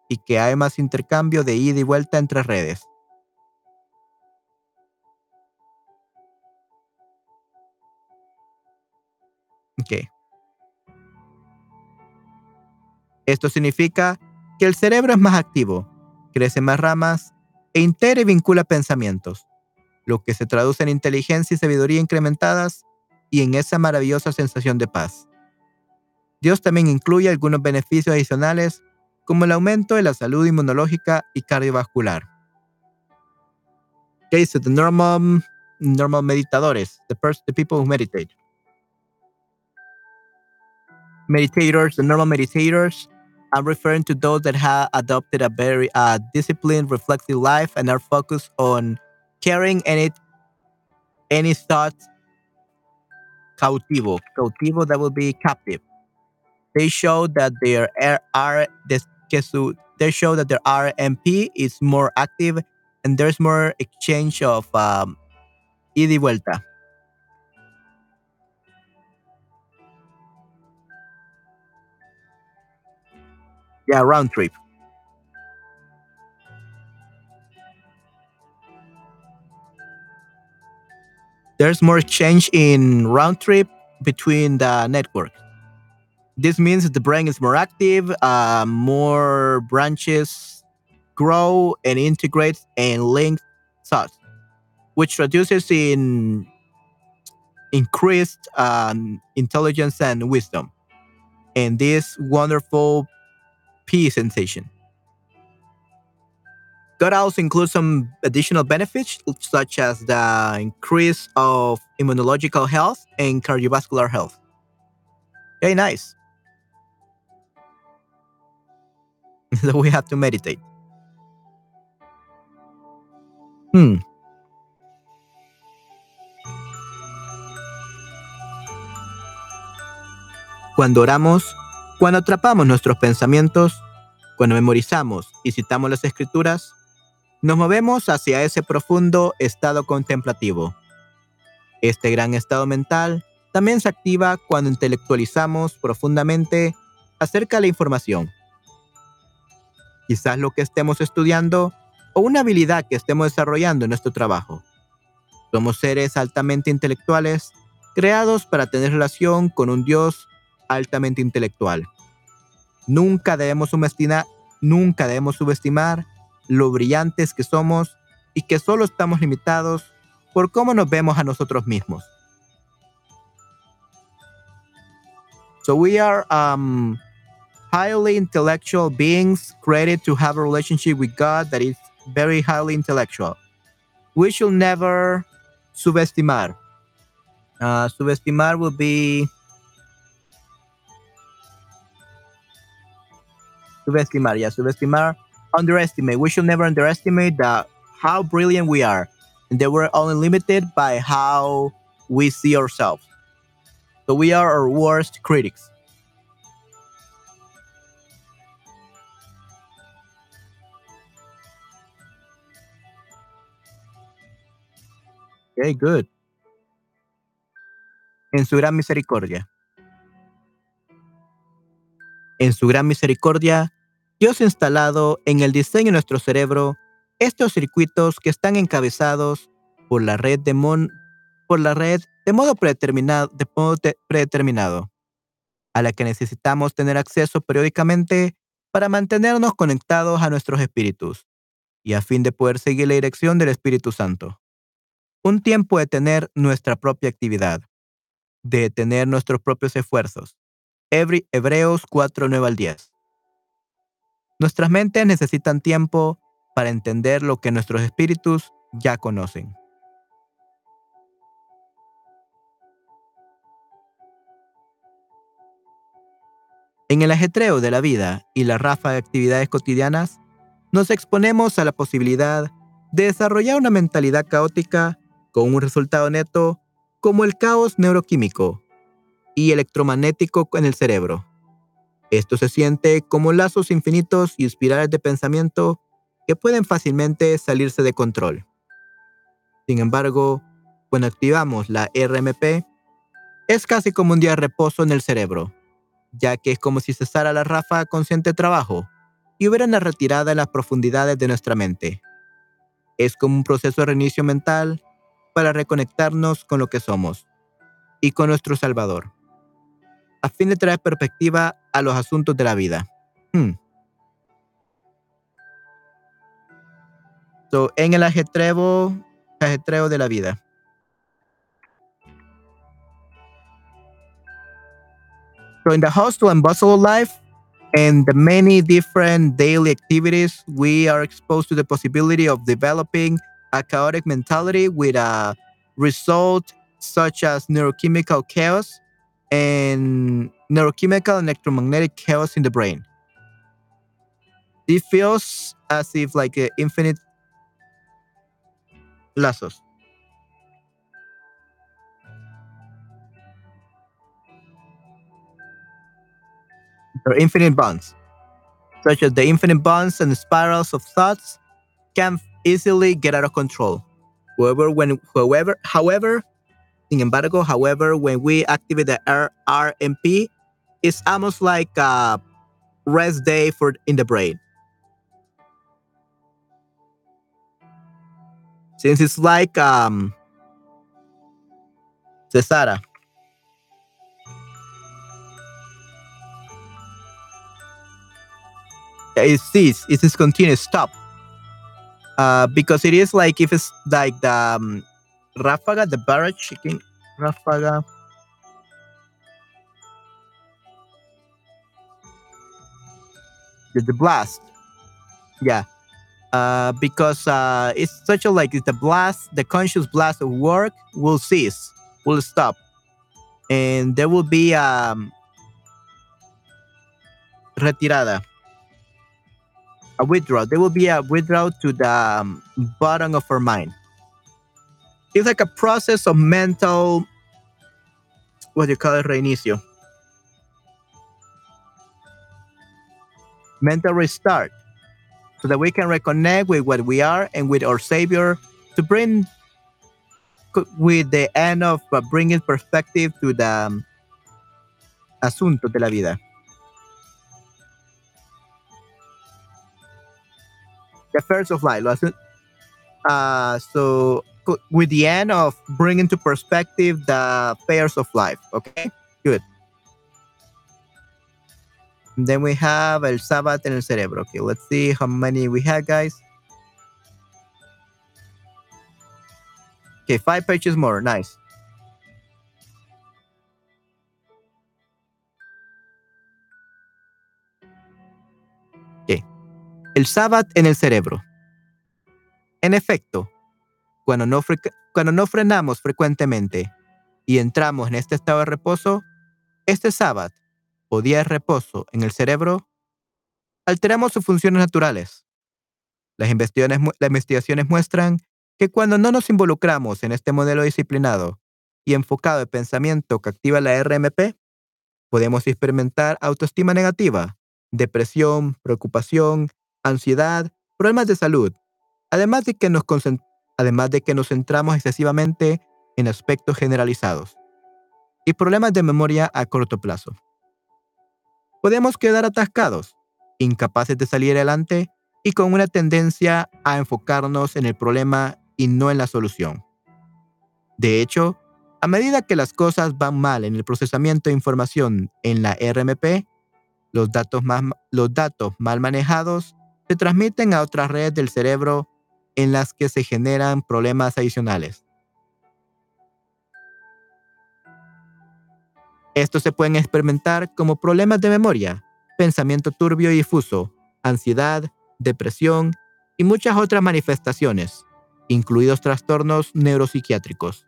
y que hay más intercambio de ida y vuelta entre redes. Esto significa que el cerebro es más activo, crece más ramas e integra y vincula pensamientos. lo que se traduce en inteligencia y sabiduría incrementadas y en esa maravillosa sensación de paz. Dios también incluye algunos beneficios adicionales como el aumento de la salud inmunológica y cardiovascular. Okay, so the normal, normal meditadores, the, the people who meditate. Meditators, the normal meditators, I'm referring to those that have adopted a very uh, disciplined, reflective life and are focused on carrying any any thought cautivo. Cautivo that will be captive. They show that their R they show that their RMP is more active and there's more exchange of um, ida vuelta. Yeah, round trip. There's more exchange in round trip between the network. This means the brain is more active, uh, more branches grow and integrate and link thoughts, which reduces in increased um, intelligence and wisdom, and this wonderful peace sensation. God also includes some additional benefits, such as the increase of immunological health and cardiovascular health. Very nice. so we have to meditate. Hmm. Cuando oramos, cuando atrapamos nuestros pensamientos, cuando memorizamos y citamos las escrituras, nos movemos hacia ese profundo estado contemplativo. Este gran estado mental también se activa cuando intelectualizamos profundamente acerca de la información. Quizás lo que estemos estudiando o una habilidad que estemos desarrollando en nuestro trabajo. Somos seres altamente intelectuales, creados para tener relación con un Dios altamente intelectual. Nunca debemos subestimar, nunca debemos subestimar lo brillantes que somos y que solo estamos limitados por cómo nos vemos a nosotros mismos. So we are um, highly intellectual beings created to have a relationship with God that is very highly intellectual. We should never subestimar. Uh, subestimar will be subestimar. Yeah, subestimar underestimate. We should never underestimate how brilliant we are, and that we're only limited by how we see ourselves. So we are our worst critics. En su gran misericordia. En su gran misericordia, Dios ha instalado en el diseño de nuestro cerebro estos circuitos que están encabezados por la red de, por la red de modo predeterminado, de modo predeterminado, a la que necesitamos tener acceso periódicamente para mantenernos conectados a nuestros espíritus y a fin de poder seguir la dirección del Espíritu Santo. Un tiempo de tener nuestra propia actividad, de tener nuestros propios esfuerzos. Hebreos 4, 9 al 10. Nuestras mentes necesitan tiempo para entender lo que nuestros espíritus ya conocen. En el ajetreo de la vida y la rafa de actividades cotidianas, nos exponemos a la posibilidad de desarrollar una mentalidad caótica con un resultado neto como el caos neuroquímico y electromagnético en el cerebro. Esto se siente como lazos infinitos y espirales de pensamiento que pueden fácilmente salirse de control. Sin embargo, cuando activamos la RMP, es casi como un día de reposo en el cerebro, ya que es como si cesara la ráfaga consciente de trabajo y hubiera una retirada en las profundidades de nuestra mente. Es como un proceso de reinicio mental para reconectarnos con lo que somos y con nuestro Salvador a fin de traer perspectiva a los asuntos de la vida. Hmm. So, en el ajetreo, ajetreo de la vida. So in the hustle and bustle of life and the many different daily activities, we are exposed to the possibility of developing a chaotic mentality with a result such as neurochemical chaos and neurochemical electromagnetic chaos in the brain. It feels as if like uh, infinite lazos. Or infinite bonds, such as the infinite bonds and spirals of thoughts can easily get out of control. However, when however, however, sin embargo, however, when we activate the R- RMP, it's almost like a rest day for in the brain. Since it's like um Cesara. It cease, it is continuous, stop. Uh, because it is like if it's like the um, Ráfaga, the barrage chicken, Ráfaga. The, the blast. Yeah. Uh, because uh, it's such a like it's the blast, the conscious blast of work will cease, will stop, and there will be um, retirada, a withdrawal. There will be a withdrawal to the um, bottom of our mind. It's like a process of mental, what do you call it, reinicio, mental restart so that we can reconnect with what we are and with our Savior to bring, with the end of uh, bringing perspective to the um, asunto de la vida. The affairs of life. Uh, so, with the end of bringing to perspective the affairs of life. Okay, good. And then we have el Sabbath en el cerebro. Okay, let's see how many we have, guys. Okay, five pages more. Nice. El Sabbath en el cerebro. En efecto, cuando no, frenamos frecuentemente y entramos en este estado de reposo, este Sabbath o día de reposo en el cerebro, alteramos sus funciones naturales. Las investigaciones, las investigaciones muestran que cuando no nos involucramos en este modelo disciplinado y enfocado de pensamiento que activa la RMP, podemos experimentar autoestima negativa, depresión, preocupación, ansiedad, problemas de salud, además de que nos, además de que nos centramos excesivamente en aspectos generalizados y problemas de memoria a corto plazo podemos quedar atascados, incapaces de salir adelante y con una tendencia a enfocarnos en el problema y no en la solución. De hecho, a medida que las cosas van mal en el procesamiento de información en la RMP, los datos, los datos mal manejados se transmiten a otras redes del cerebro en las que se generan problemas adicionales. Estos se pueden experimentar como problemas de memoria, pensamiento turbio y difuso, ansiedad, depresión y muchas otras manifestaciones, incluidos trastornos neuropsiquiátricos.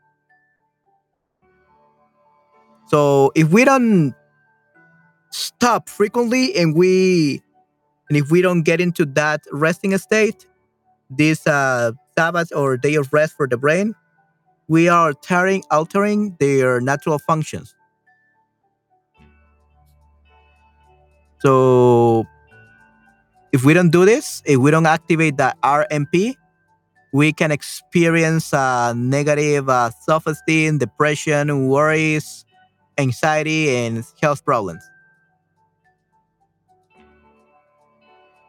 So, if we don't stop frequently and we and if we don't get into that resting state, this uh, Sabbath or day of rest for the brain, we are altering, altering their natural functions. So if we don't do this, if we don't activate that RMP, we can experience uh, negative uh, self-esteem, depression, worries, anxiety, and health problems.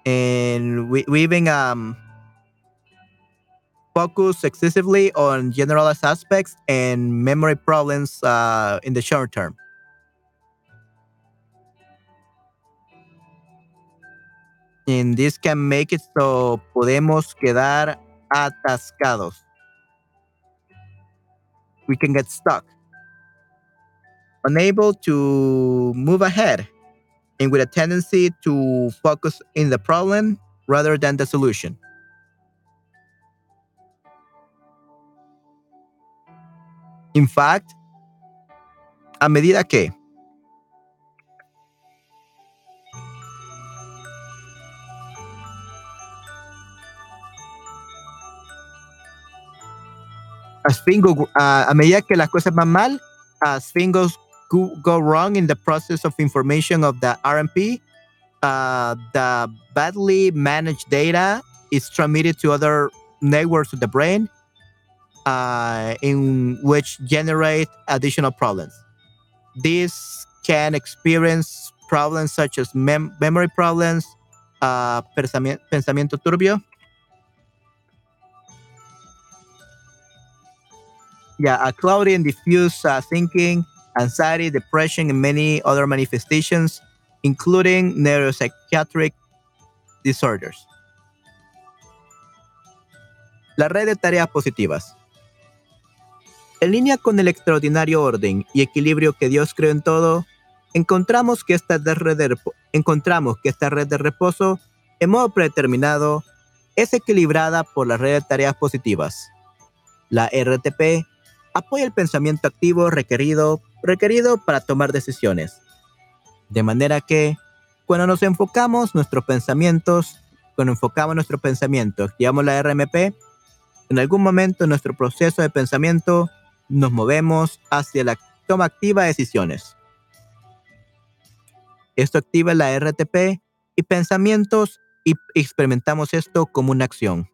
And we, we even um, focus excessively on generalized aspects and memory problems uh, in the short term. And this can make it so podemos quedar atascados. we can get stuck, unable to move ahead, and with a tendency to focus in the problem rather than the solution. In fact, a medida que as things uh, a medida que las cosas van mal, as things go, go wrong in the process of information of the RMP, uh, the badly managed data is transmitted to other networks of the brain, uh, in which generate additional problems. This can experience problems such as mem memory problems, uh, pensamiento turbio, yeah, a cloudy and diffuse uh, thinking, anxiety, depression, and many other manifestations, including neuropsychiatric disorders. La red de tareas positivas. En línea con el extraordinario orden y equilibrio que Dios creó en todo, encontramos que esta red de, encontramos que esta red de reposo, en modo predeterminado, es equilibrada por la red de tareas positivas. La RTP apoya el pensamiento activo requerido, requerido para tomar decisiones. De manera que, cuando nos enfocamos nuestros pensamientos, cuando enfocamos nuestro pensamiento, activamos la RMP, en algún momento en nuestro proceso de pensamiento nos movemos hacia la toma activa de decisiones. Esto activa la RTP y pensamientos y experimentamos esto como una acción.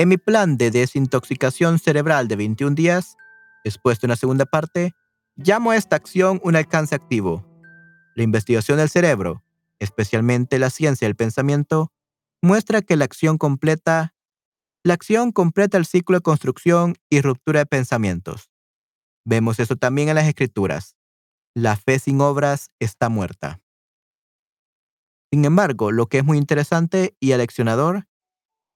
En mi plan de desintoxicación cerebral de 21 días, expuesto en la segunda parte, llamo a esta acción un alcance activo. La investigación del cerebro, especialmente la ciencia del pensamiento, muestra que la acción completa la acción completa el ciclo de construcción y ruptura de pensamientos. Vemos eso también en las escrituras. La fe sin obras está muerta. Sin embargo, lo que es muy interesante y aleccionador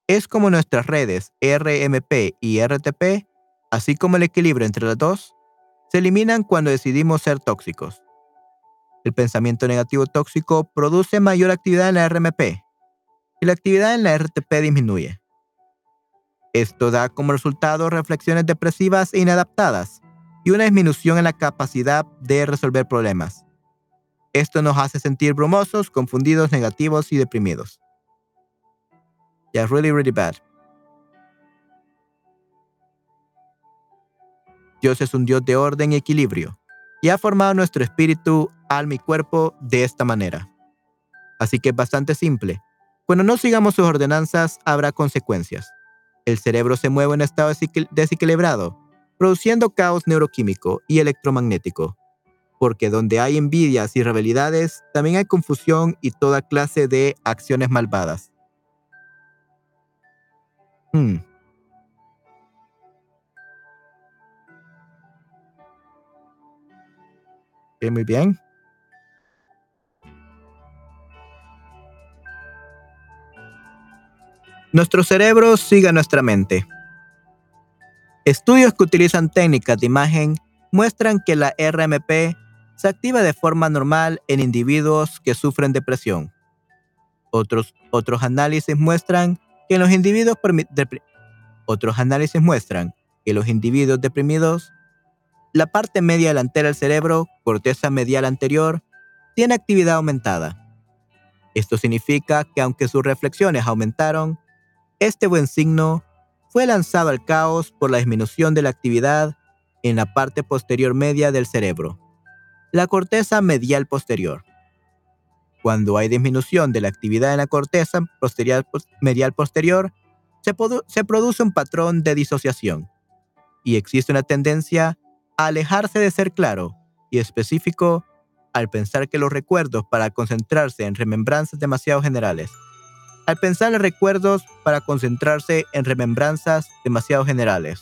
es como nuestras redes RMP y RTP, así como el equilibrio entre las dos, se eliminan cuando decidimos ser tóxicos. El pensamiento negativo tóxico produce mayor actividad en la RMP y la actividad en la RTP disminuye. Esto da como resultado reflexiones depresivas e inadaptadas y una disminución en la capacidad de resolver problemas. Esto nos hace sentir brumosos, confundidos, negativos y deprimidos. Yeah, really, really bad. Dios es un Dios de orden y equilibrio y ha formado nuestro espíritu, alma y cuerpo de esta manera. Así que es bastante simple. Cuando no sigamos sus ordenanzas, habrá consecuencias. El cerebro se mueve en estado desequilibrado, produciendo caos neuroquímico y electromagnético. Porque donde hay envidias y rebelidades, también hay confusión y toda clase de acciones malvadas. Hmm. muy bien. Nuestro cerebro sigue nuestra mente. Estudios que utilizan técnicas de imagen muestran que la RMP se activa de forma normal en individuos que sufren depresión. Otros, otros análisis muestran que los individuos otros análisis muestran que los individuos deprimidos, la parte media delantera del cerebro, corteza medial anterior, tiene actividad aumentada. Esto significa que aunque sus reflexiones aumentaron, este buen signo fue lanzado al caos por la disminución de la actividad en la parte posterior media del cerebro, la corteza medial posterior. Cuando hay disminución de la actividad en la corteza posterior, medial posterior, se, produce un patrón de disociación y existe una tendencia a alejarse de ser claro y específico al pensar que los recuerdos para concentrarse en remembranzas demasiado generales. Al pensar en recuerdos para concentrarse en remembranzas demasiado generales.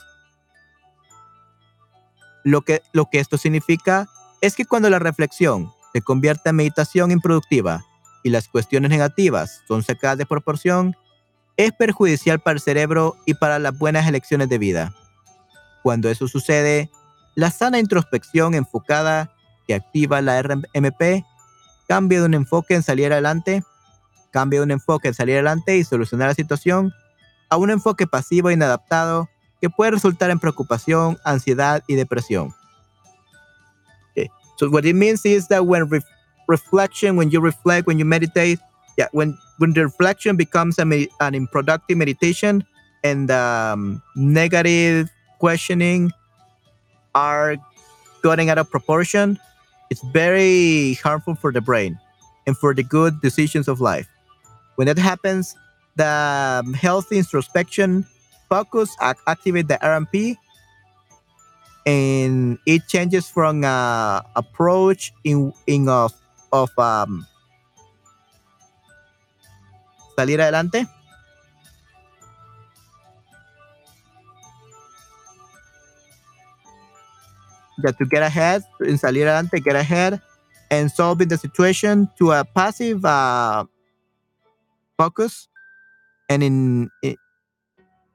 Lo que, lo que esto significa es que cuando la reflexión se convierte en meditación improductiva y las cuestiones negativas son sacadas de proporción, es perjudicial para el cerebro y para las buenas elecciones de vida. Cuando eso sucede, la sana introspección enfocada que activa la RMP cambia de un enfoque en salir adelante, cambia de un enfoque en salir adelante y solucionar la situación a un enfoque pasivo e inadaptado que puede resultar en preocupación, ansiedad y depresión. So what it means is that when re reflection, when you reflect, when you meditate, yeah, when when the reflection becomes a an unproductive meditation and um, negative questioning are getting out of proportion, it's very harmful for the brain and for the good decisions of life. When that happens, the um, healthy introspection focus ac activate the RMP and it changes from uh, approach in in of of um, salir adelante. That to get ahead in salir adelante get ahead and solving the situation to a passive uh, focus and in, in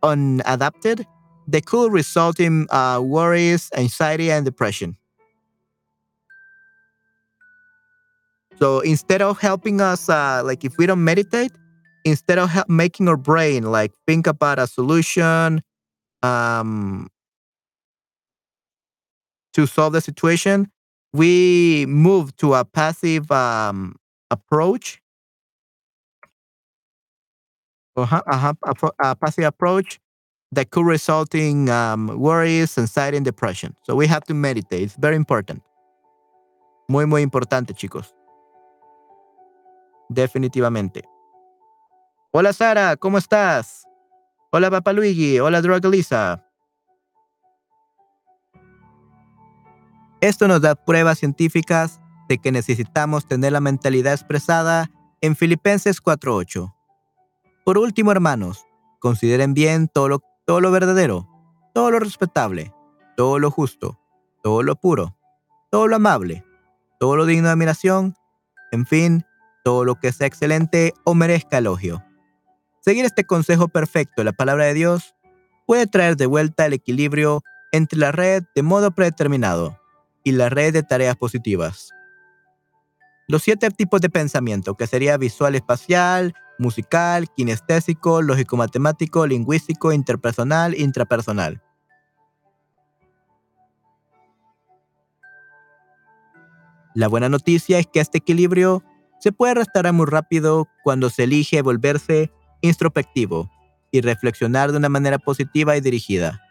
unadapted they could result in uh, worries anxiety and depression so instead of helping us uh, like if we don't meditate instead of making our brain like think about a solution um, to solve the situation, we move to a passive um, approach. Uh-huh, uh-huh, a, passive approach that could result in um, worries, anxiety, and depression. So we have to meditate. It's very important. Muy, muy importante, chicos. Definitivamente. Hola, Sara, ¿cómo estás? Hola, Papa Luigi. Hola, Lisa. Esto nos da pruebas científicas de que necesitamos tener la mentalidad expresada en Filipenses 4.8. Por último, hermanos, consideren bien todo lo, todo lo verdadero, todo lo respetable, todo lo justo, todo lo puro, todo lo amable, todo lo digno de admiración, en fin, todo lo que sea excelente o merezca elogio. Seguir este consejo perfecto de la palabra de Dios puede traer de vuelta el equilibrio entre la red de modo predeterminado y la red de tareas positivas. Los siete tipos de pensamiento, que sería visual espacial, musical, kinestésico, lógico-matemático, lingüístico, interpersonal, intrapersonal. La buena noticia es que este equilibrio se puede restaurar muy rápido cuando se elige volverse introspectivo y reflexionar de una manera positiva y dirigida.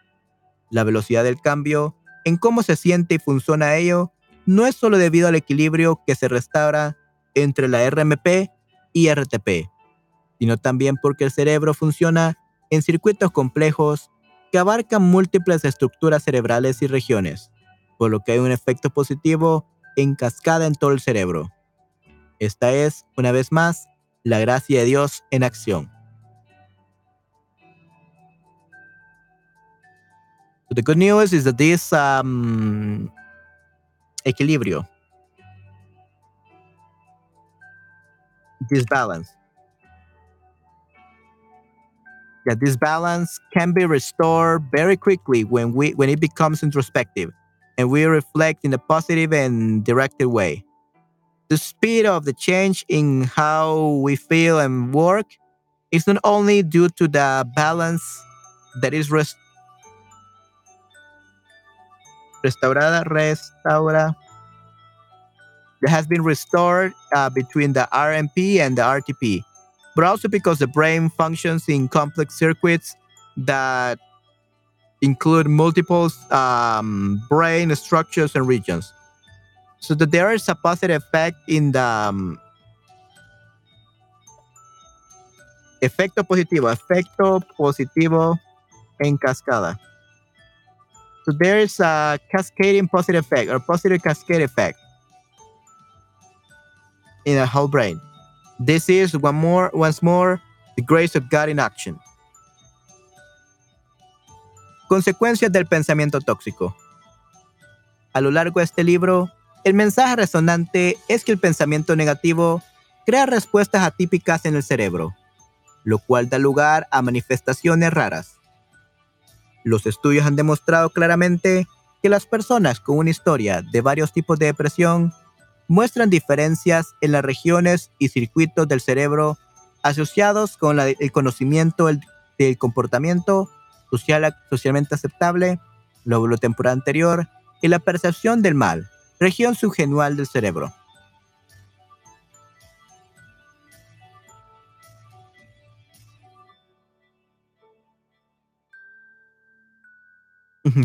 La velocidad del cambio en cómo se siente y funciona ello no es solo debido al equilibrio que se restaura entre la RMP y RTP, sino también porque el cerebro funciona en circuitos complejos que abarcan múltiples estructuras cerebrales y regiones, por lo que hay un efecto positivo en cascada en todo el cerebro. Esta es, una vez más, la gracia de Dios en acción. the good news is that this um, equilibrio, this balance, that this balance can be restored very quickly when we when it becomes introspective and we reflect in a positive and directed way. The speed of the change in how we feel and work is not only due to the balance that is restored restaurada, restaura, that has been restored uh, between the RMP and the RTP, but also because the brain functions in complex circuits that include multiple um, brain structures and regions. So that there is a positive effect in the um, efecto positivo, efecto positivo en cascada. So there is a cascading positive effect or positive cascade effect in the whole brain. This is one more, once more, the grace of God in action. Consecuencias del pensamiento tóxico. A lo largo de este libro, el mensaje resonante es que el pensamiento negativo crea respuestas atípicas en el cerebro, lo cual da lugar a manifestaciones raras. Los estudios han demostrado claramente que las personas con una historia de varios tipos de depresión muestran diferencias en las regiones y circuitos del cerebro asociados con el conocimiento del, comportamiento social, socialmente aceptable, lóbulo temporal anterior y la percepción del mal, región subgenual del cerebro.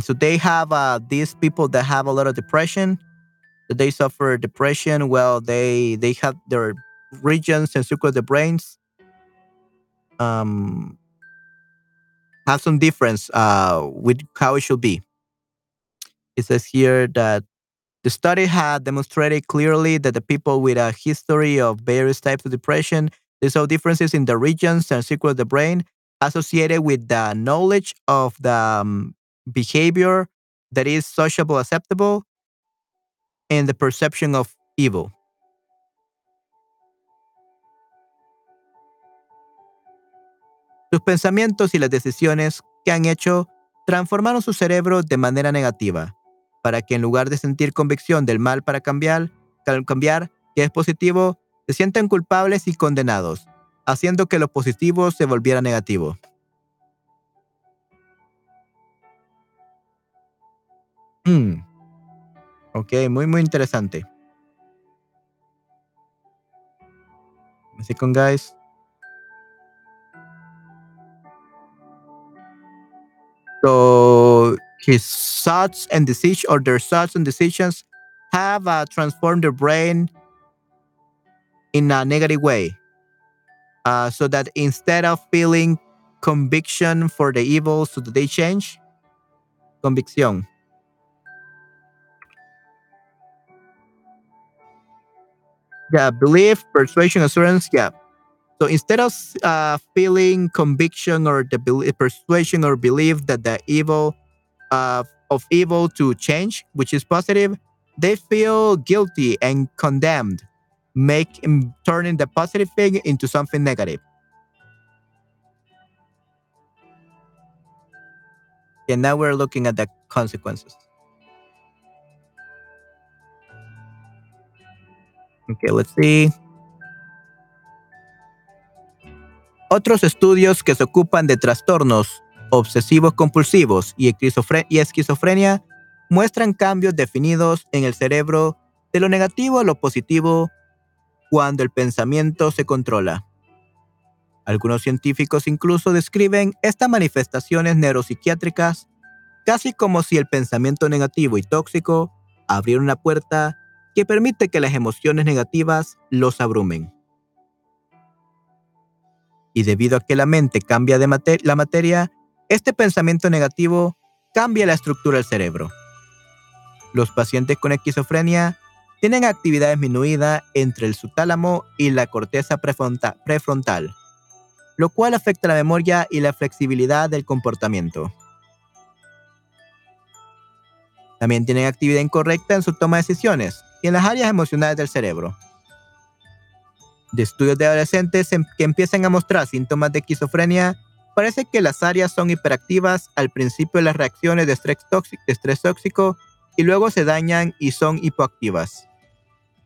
so they have uh, these people that have a lot of depression that they suffer depression well they they have their regions and circle of the brains um have some difference uh with how it should be. It says here that the study had demonstrated clearly that the people with a history of various types of depression they saw differences in the regions and circle of the brain associated with the knowledge of the um, behavior that is sociable acceptable and the perception of evil. Sus pensamientos y las decisiones que han hecho transformaron su cerebro de manera negativa, para que en lugar de sentir convicción del mal para cambiar, que es positivo, se sientan culpables y condenados, haciendo que lo positivo se volviera negativo. Mm. Ok, muy, muy interesante. Con guys. So his thoughts and decisions, or their thoughts and decisions, have uh, transformed their brain in a negative way. Uh, so that instead of feeling conviction for the evil, so that they change, convicción. Yeah, belief, persuasion, assurance. Yeah. So instead of uh, feeling conviction or the persuasion or belief that the evil uh, of evil to change, which is positive, they feel guilty and condemned, make turning the positive thing into something negative. And now we're looking at the consequences. Okay, let's see. Otros estudios que se ocupan de trastornos obsesivos compulsivos y, esquizofrenia muestran cambios definidos en el cerebro de lo negativo a lo positivo cuando el pensamiento se controla. Algunos científicos incluso describen estas manifestaciones neuropsiquiátricas casi como si el pensamiento negativo y tóxico abriera una puerta que permite que las emociones negativas los abrumen. Y debido a que la mente cambia de la materia, este pensamiento negativo cambia la estructura del cerebro. Los pacientes con esquizofrenia tienen actividad disminuida entre el subtálamo y la corteza prefrontal, lo cual afecta la memoria y la flexibilidad del comportamiento. También tienen actividad incorrecta en su toma de decisiones, y en las áreas emocionales del cerebro. De estudios de adolescentes que empiezan a mostrar síntomas de esquizofrenia, parece que las áreas son hiperactivas al principio de las reacciones de estrés tóxico, estrés tóxico y luego se dañan y son hipoactivas.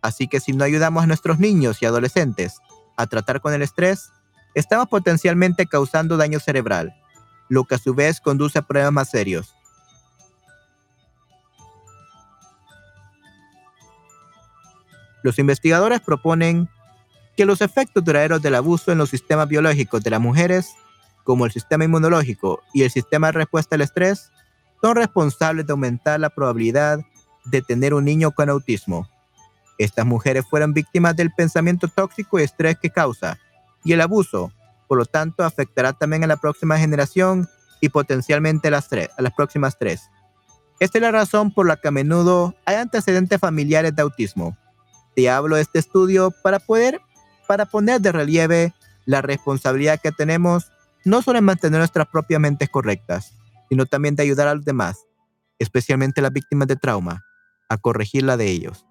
Así que si no ayudamos a nuestros niños y adolescentes a tratar con el estrés, estamos potencialmente causando daño cerebral, lo que a su vez conduce a problemas más serios, Los investigadores proponen que los efectos duraderos del abuso en los sistemas biológicos de las mujeres, como el sistema inmunológico y el sistema de respuesta al estrés, son responsables de aumentar la probabilidad de tener un niño con autismo. Estas mujeres fueron víctimas del pensamiento tóxico y estrés que causa, y el abuso, por lo tanto, afectará también a la próxima generación y potencialmente a las, a las próximas tres. Esta es la razón por la que a menudo hay antecedentes familiares de autismo hablo este estudio para poder, para poner de relieve la responsabilidad que tenemos no solo en mantener nuestras propias mentes correctas, sino también de ayudar a los demás, especialmente las víctimas de trauma, a corregir la de ellos.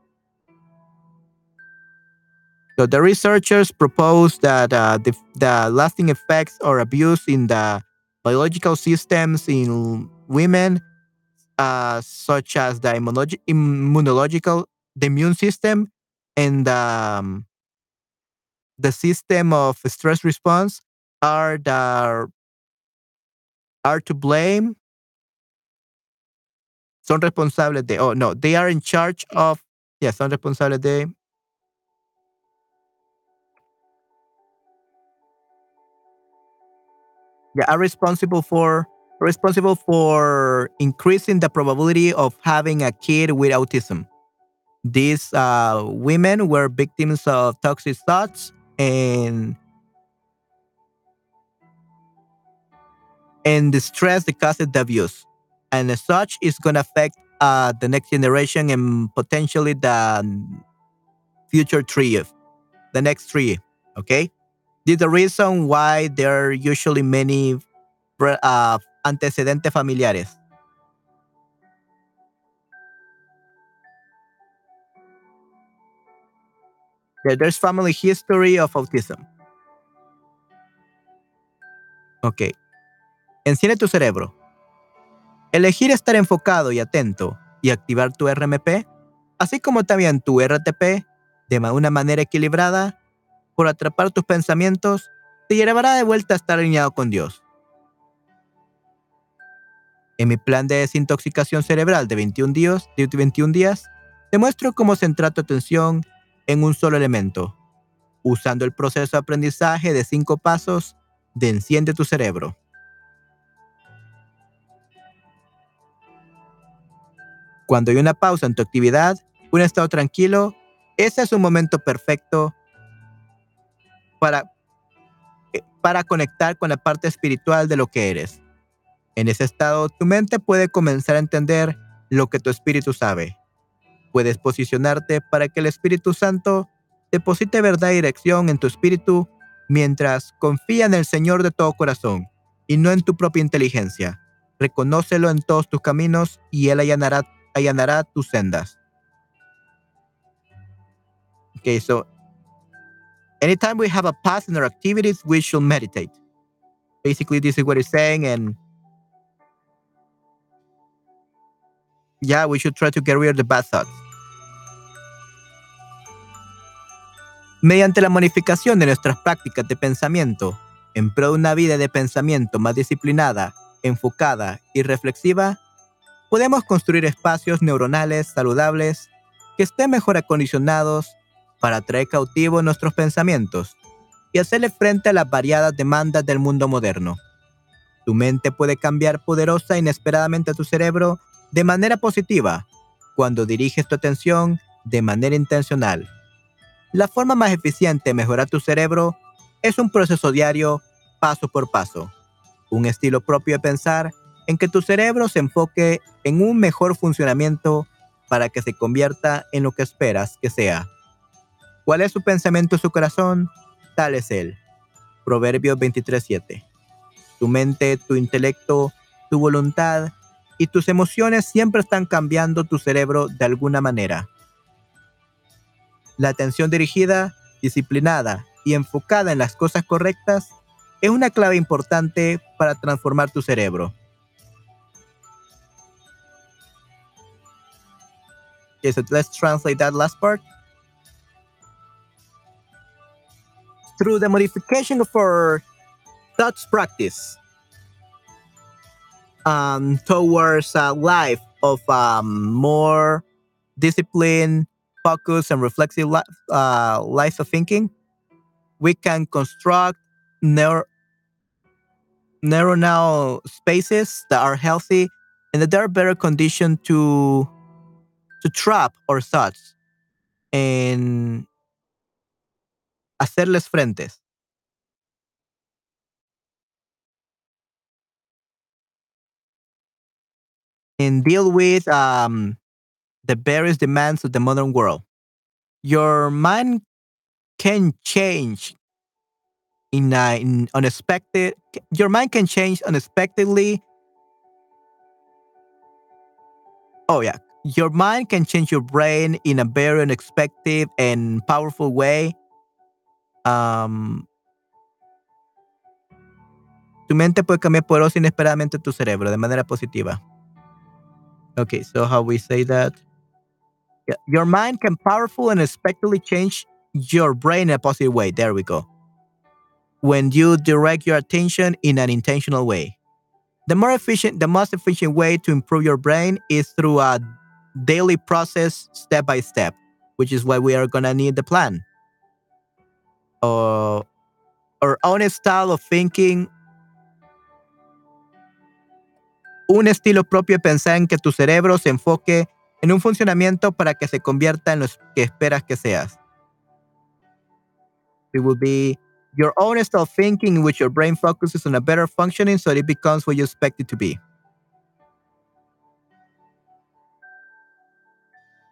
So the researchers propose that uh, the, the lasting effects or abuse in the biological systems in women, uh, such as the immunologi- immunological, the immune system, and um, the system of stress response are the are to blame. Son responsables de. Oh no, they are in charge of. Yeah, son responsables de. Yeah, are responsible for responsible for increasing the probability of having a kid with autism. These uh, women were victims of toxic thoughts and and the stress that causes the abuse. And as such, it's going to affect uh, the next generation and potentially the future tree, the next tree. Okay. This is the reason why there are usually many uh, antecedentes familiares. There's family history of autism. Ok. Enciende tu cerebro. Elegir estar enfocado y atento y activar tu RMP, así como también tu RTP, de una manera equilibrada, por atrapar tus pensamientos, te llevará de vuelta a estar alineado con Dios. En mi plan de desintoxicación cerebral de 21 días, de 21 días te muestro cómo centrar tu atención en un solo elemento, usando el proceso de aprendizaje de cinco pasos de Enciende tu cerebro. Cuando hay una pausa en tu actividad, un estado tranquilo, ese es un momento perfecto para, eh, para conectar con la parte espiritual de lo que eres. En ese estado, tu mente puede comenzar a entender lo que tu espíritu sabe. Puedes posicionarte para que el Espíritu Santo deposite verdad y dirección en tu espíritu mientras confía en el Señor de todo corazón y no en tu propia inteligencia. Reconócelo en todos tus caminos y Él allanará, allanará tus sendas. Okay, so anytime we have a past in our activities, we should meditate. Basically, this is what he's saying, and yeah, we should try to get rid of the bad thoughts. Mediante la modificación de nuestras prácticas de pensamiento, en pro de una vida de pensamiento más disciplinada, enfocada y reflexiva, podemos construir espacios neuronales saludables que estén mejor acondicionados para traer cautivo nuestros pensamientos y hacerle frente a las variadas demandas del mundo moderno. Tu mente puede cambiar poderosa e inesperadamente a tu cerebro de manera positiva cuando diriges tu atención de manera intencional. La forma más eficiente de mejorar tu cerebro es un proceso diario, paso por paso. Un estilo propio de pensar en que tu cerebro se enfoque en un mejor funcionamiento para que se convierta en lo que esperas que sea. ¿Cuál es su pensamiento su corazón? Tal es él. Proverbios 23:7. Tu mente, tu intelecto, tu voluntad y tus emociones siempre están cambiando tu cerebro de alguna manera. La atención dirigida, disciplinada y enfocada en las cosas correctas es una clave importante para transformar tu cerebro. Okay, so let's translate that last part. Through the modification of our thoughts practice um, towards a life of um, more discipline, focus, and reflexive li- uh, life of thinking, we can construct neur- neuronal spaces that are healthy and that are better conditioned to to trap our thoughts and hacerles frentes. And deal with um, the various demands of the modern world. Your mind can change in, uh, in unexpected. Your mind can change unexpectedly. Oh yeah, your mind can change your brain in a very unexpected and powerful way. Um, Tu mente puede cambiar poderosa inesperadamente tu cerebro de manera positiva. Okay, so how we say that? Your mind can powerful and unexpectedly change your brain in a positive way. There we go. When you direct your attention in an intentional way. The more efficient, the most efficient way to improve your brain is through a daily process, step by step, which is why we are gonna need the plan. Uh, our own style of thinking un estilo propio pensar en que tu cerebro se enfoque en un funcionamiento para que se convierta en lo que esperas que seas. It will be your own of thinking in which your brain focuses on a better functioning so it becomes what you expect it to be.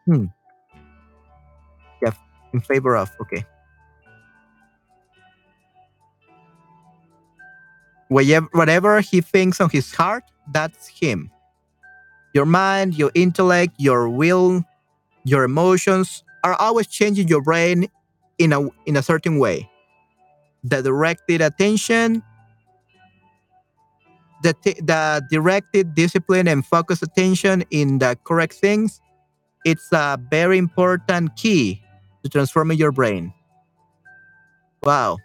Hmm. Yeah, in favor of, okay. Whatever he thinks on his heart, that's him. Your mind, your intellect, your will, your emotions are always changing your brain in a in a certain way. The directed attention, the the directed discipline and focused attention in the correct things, it's a very important key to transforming your brain. Wow.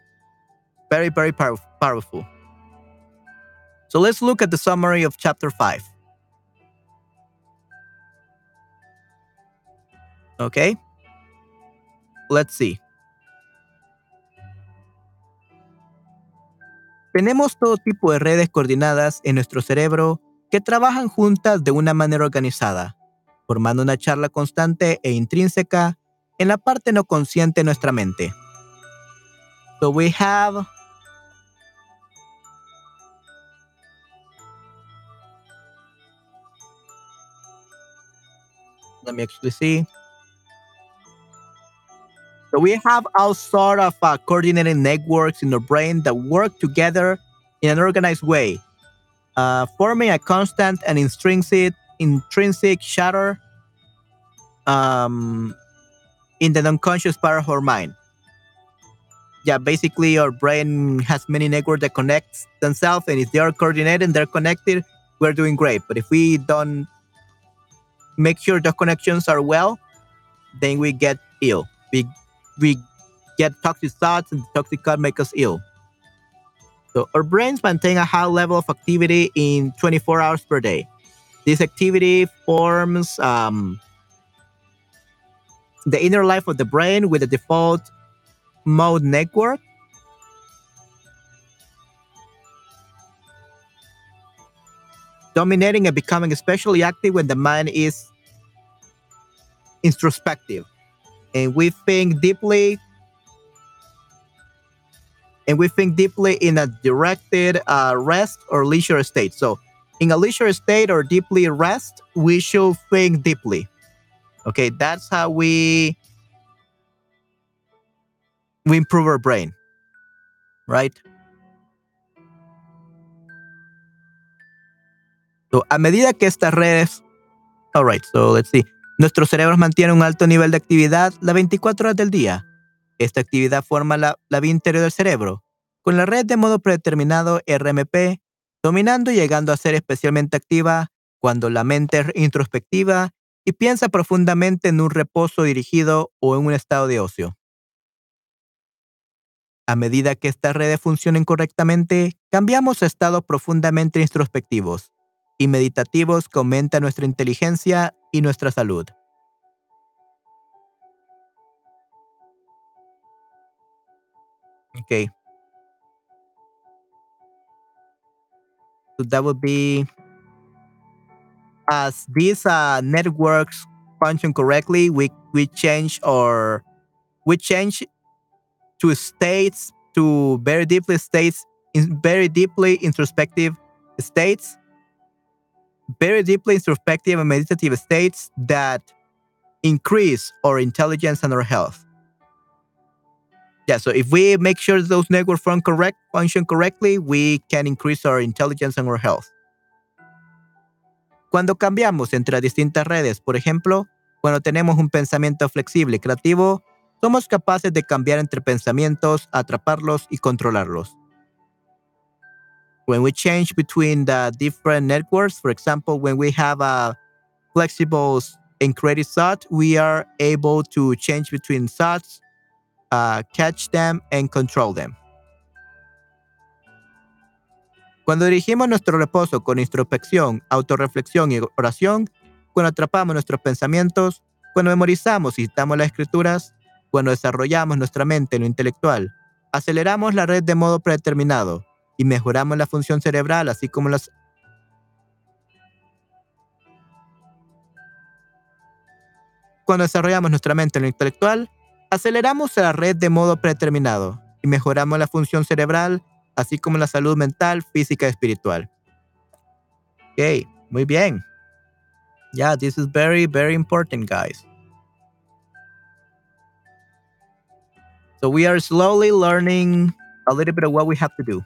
Very, very pow powerful. So let's look at the summary of chapter 5. Okay? Let's see. Tenemos todo tipo de redes coordinadas en nuestro cerebro que trabajan juntas de una manera organizada, formando una charla constante e intrínseca en la parte no consciente de nuestra mente. So we have Let me actually see. So we have all sort of uh, coordinated networks in the brain that work together in an organized way, uh, forming a constant and intrinsic intrinsic shatter um, in the unconscious part of our mind. Yeah, basically, our brain has many networks that connect themselves, and if they are coordinated and they're connected, we're doing great. But if we don't make sure the connections are well, then we get ill. We we get toxic thoughts, and toxic thoughts make us ill. So our brains maintain a high level of activity in 24 hours per day. This activity forms um, the inner life of the brain with a default mode network. Dominating and becoming especially active when the mind is introspective and we think deeply and we think deeply in a directed uh, rest or leisure state. So in a leisure state or deeply rest we should think deeply. Okay that's how we we improve our brain. Right? So a medida que estas redes all right so let's see Nuestros cerebros mantienen un alto nivel de actividad las 24 horas del día. Esta actividad forma la, la vía interior del cerebro, con la red de modo predeterminado RMP dominando y llegando a ser especialmente activa cuando la mente es introspectiva y piensa profundamente en un reposo dirigido o en un estado de ocio. A medida que estas redes funcionen correctamente, cambiamos a estados profundamente introspectivos y meditativos que aumentan nuestra inteligencia y nuestra salud. Okay. So that would be as these uh, networks function correctly, we we change or we change to states to very deeply states in very deeply introspective states very deeply introspective and meditative states that increase our intelligence and our health. Yeah, so if we make sure those networks function, correct, function correctly, we can increase our intelligence and our health. Cuando cambiamos entre distintas redes, por ejemplo, cuando tenemos un pensamiento flexible y creativo, somos capaces de cambiar entre pensamientos, atraparlos y controlarlos. When we change between the different networks, for example, when we have a flexible encrypted SOT, we are able to change between SOTs, uh, catch them, and control them. Cuando dirigimos nuestro reposo con introspección, autorreflexión y oración, cuando atrapamos nuestros pensamientos, cuando memorizamos y citamos las escrituras, cuando desarrollamos nuestra mente en lo intelectual, aceleramos la red de modo predeterminado y mejoramos la función cerebral, así como las... Cuando desarrollamos nuestra mente en lo intelectual, aceleramos la red de modo predeterminado y mejoramos la función cerebral, así como la salud mental, física y espiritual. Ok, muy bien. Yeah, this is very, very important, guys. So we are slowly learning a little bit of what we have to do.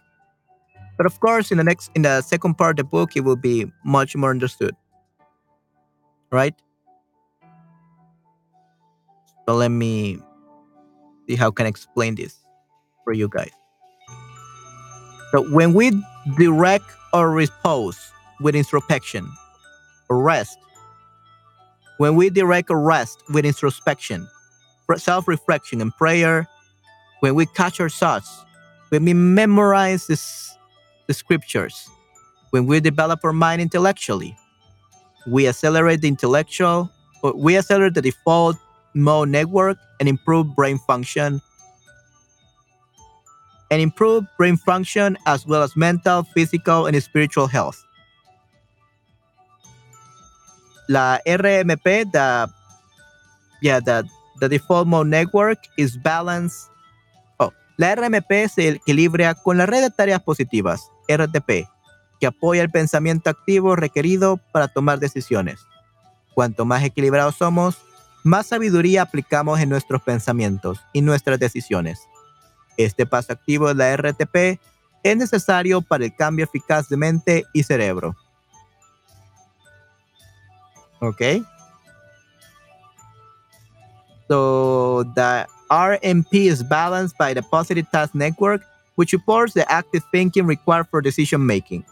But of course, in the next, in the second part of the book, it will be much more understood. Right? So let me see how I can explain this for you guys. So when we direct our repose with introspection rest, when we direct or rest with introspection, self reflection, and prayer, when we catch our thoughts, when we memorize this, the scriptures, when we develop our mind intellectually, we accelerate the intellectual, we accelerate the default mode network and improve brain function and improve brain function as well as mental, physical, and spiritual health. La RMP, the yeah, the, the default mode network is balanced. Oh, la RMP se equilibra con la red de tareas positivas, RTP, que apoya el pensamiento activo requerido para tomar decisiones. Cuanto más equilibrados somos, más sabiduría aplicamos en nuestros pensamientos y nuestras decisiones. Este paso activo de la RTP es necesario para el cambio eficaz de mente y cerebro. ¿Ok? So the RMP is balanced by the positive task network, which supports the active thinking required for decision making.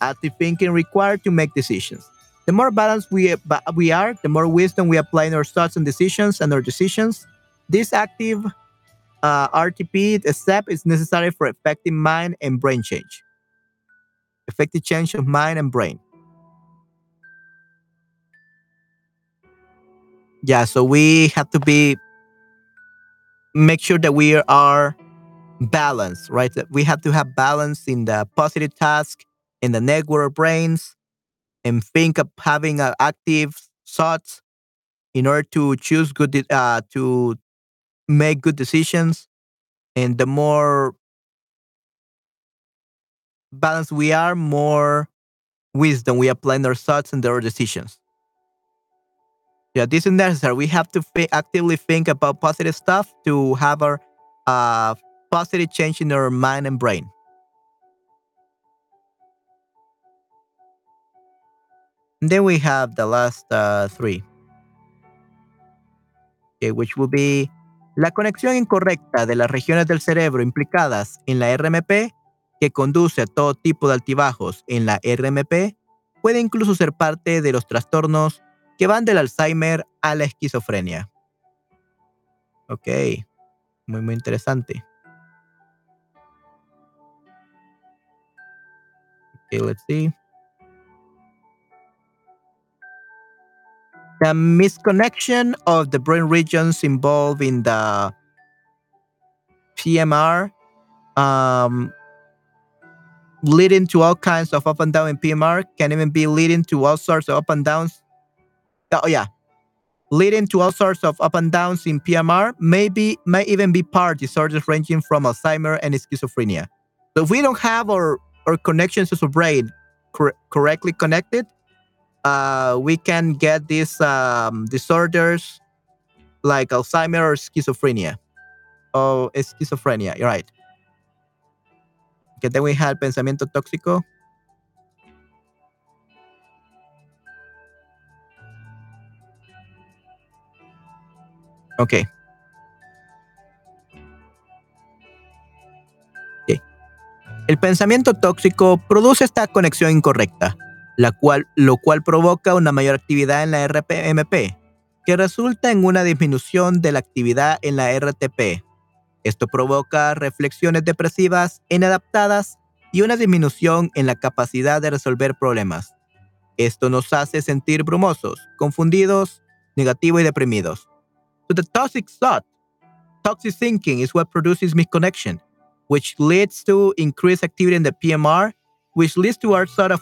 Active thinking required to make decisions. The more balanced we, we are, the more wisdom we apply in our thoughts and decisions and our decisions. This active uh, RTP step is necessary for effective mind and brain change. Effective change of mind and brain. Yeah, so we have to be make sure that we are balanced, right? We have to have balance in the positive task, in the network brains, and think of having an active thoughts in order to choose good uh, to make good decisions. And the more balanced we are more wisdom we apply in our thoughts and our decisions. Yeah this is necessary. We have to actively think about positive stuff to have our uh, positive change in our mind and brain then we have the last uh, three okay, which will be La conexión incorrecta de las regiones del cerebro implicadas en la RMP, que conduce a todo tipo de altibajos en la RMP, puede incluso ser parte de los trastornos que van del Alzheimer a la esquizofrenia. Ok, muy, muy interesante. Ok, let's see. the misconnection of the brain regions involved in the PMR, um, leading to all kinds of up and down in PMR, can even be leading to all sorts of up and downs. Oh yeah, leading to all sorts of up and downs in PMR. Maybe may even be part disorders ranging from Alzheimer and schizophrenia. So if we don't have our our connections to the brain cor- correctly connected, uh, we can get these um, disorders like Alzheimer or schizophrenia. Oh, schizophrenia, you're right. Okay, then we had pensamiento tóxico. Okay. El pensamiento tóxico produce esta conexión incorrecta, la cual, lo cual provoca una mayor actividad en la RPMP, que resulta en una disminución de la actividad en la RTP. Esto provoca reflexiones depresivas, inadaptadas y una disminución en la capacidad de resolver problemas. Esto nos hace sentir brumosos, confundidos, negativos y deprimidos. So the toxic thought, toxic thinking is what produces misconnection, which leads to increased activity in the PMR, which leads to our sort of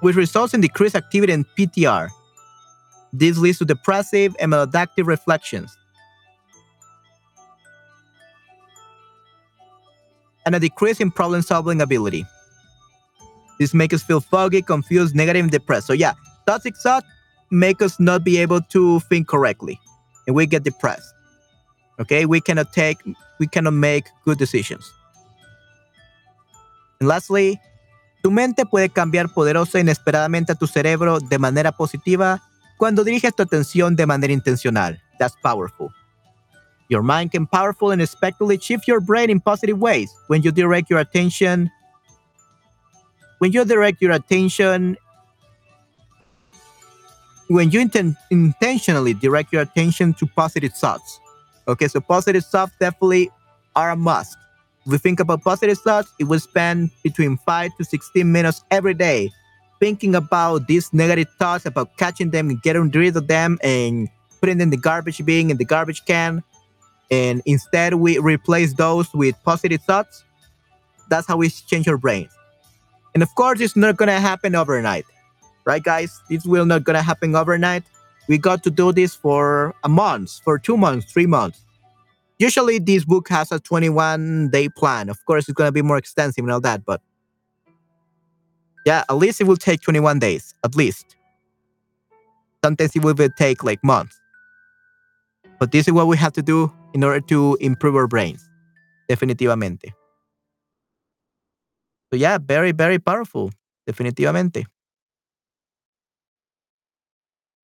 which results in decreased activity in PTR. This leads to depressive and maladaptive reflections. And a decrease in problem solving ability. This makes us feel foggy, confused, negative, and depressed. So, yeah, toxic thoughts make us not be able to think correctly and we get depressed. Okay, we cannot take, we cannot make good decisions. And lastly, Tu mente puede cambiar poderosa e inesperadamente a tu cerebro de manera positiva cuando diriges tu atención de manera intencional. That's powerful. Your mind can powerful and unexpectedly shift your brain in positive ways when you direct your attention. When you direct your attention, when you inten- intentionally direct your attention to positive thoughts. Okay, so positive thoughts definitely are a must. If we think about positive thoughts, it will spend between 5 to 16 minutes every day thinking about these negative thoughts, about catching them and getting rid of them and putting in the garbage bin, in the garbage can. And instead, we replace those with positive thoughts. That's how we change our brains. And of course, it's not going to happen overnight, right, guys? This will not to happen overnight. We got to do this for a month, for two months, three months usually this book has a 21 day plan. Of course, it's to be more extensive and all that, but yeah, at least it will take 21 days, at least. Sometimes it will take like months. But this is what we have to do in order to improve our brains. Definitivamente. So yeah, very, very powerful. Definitivamente.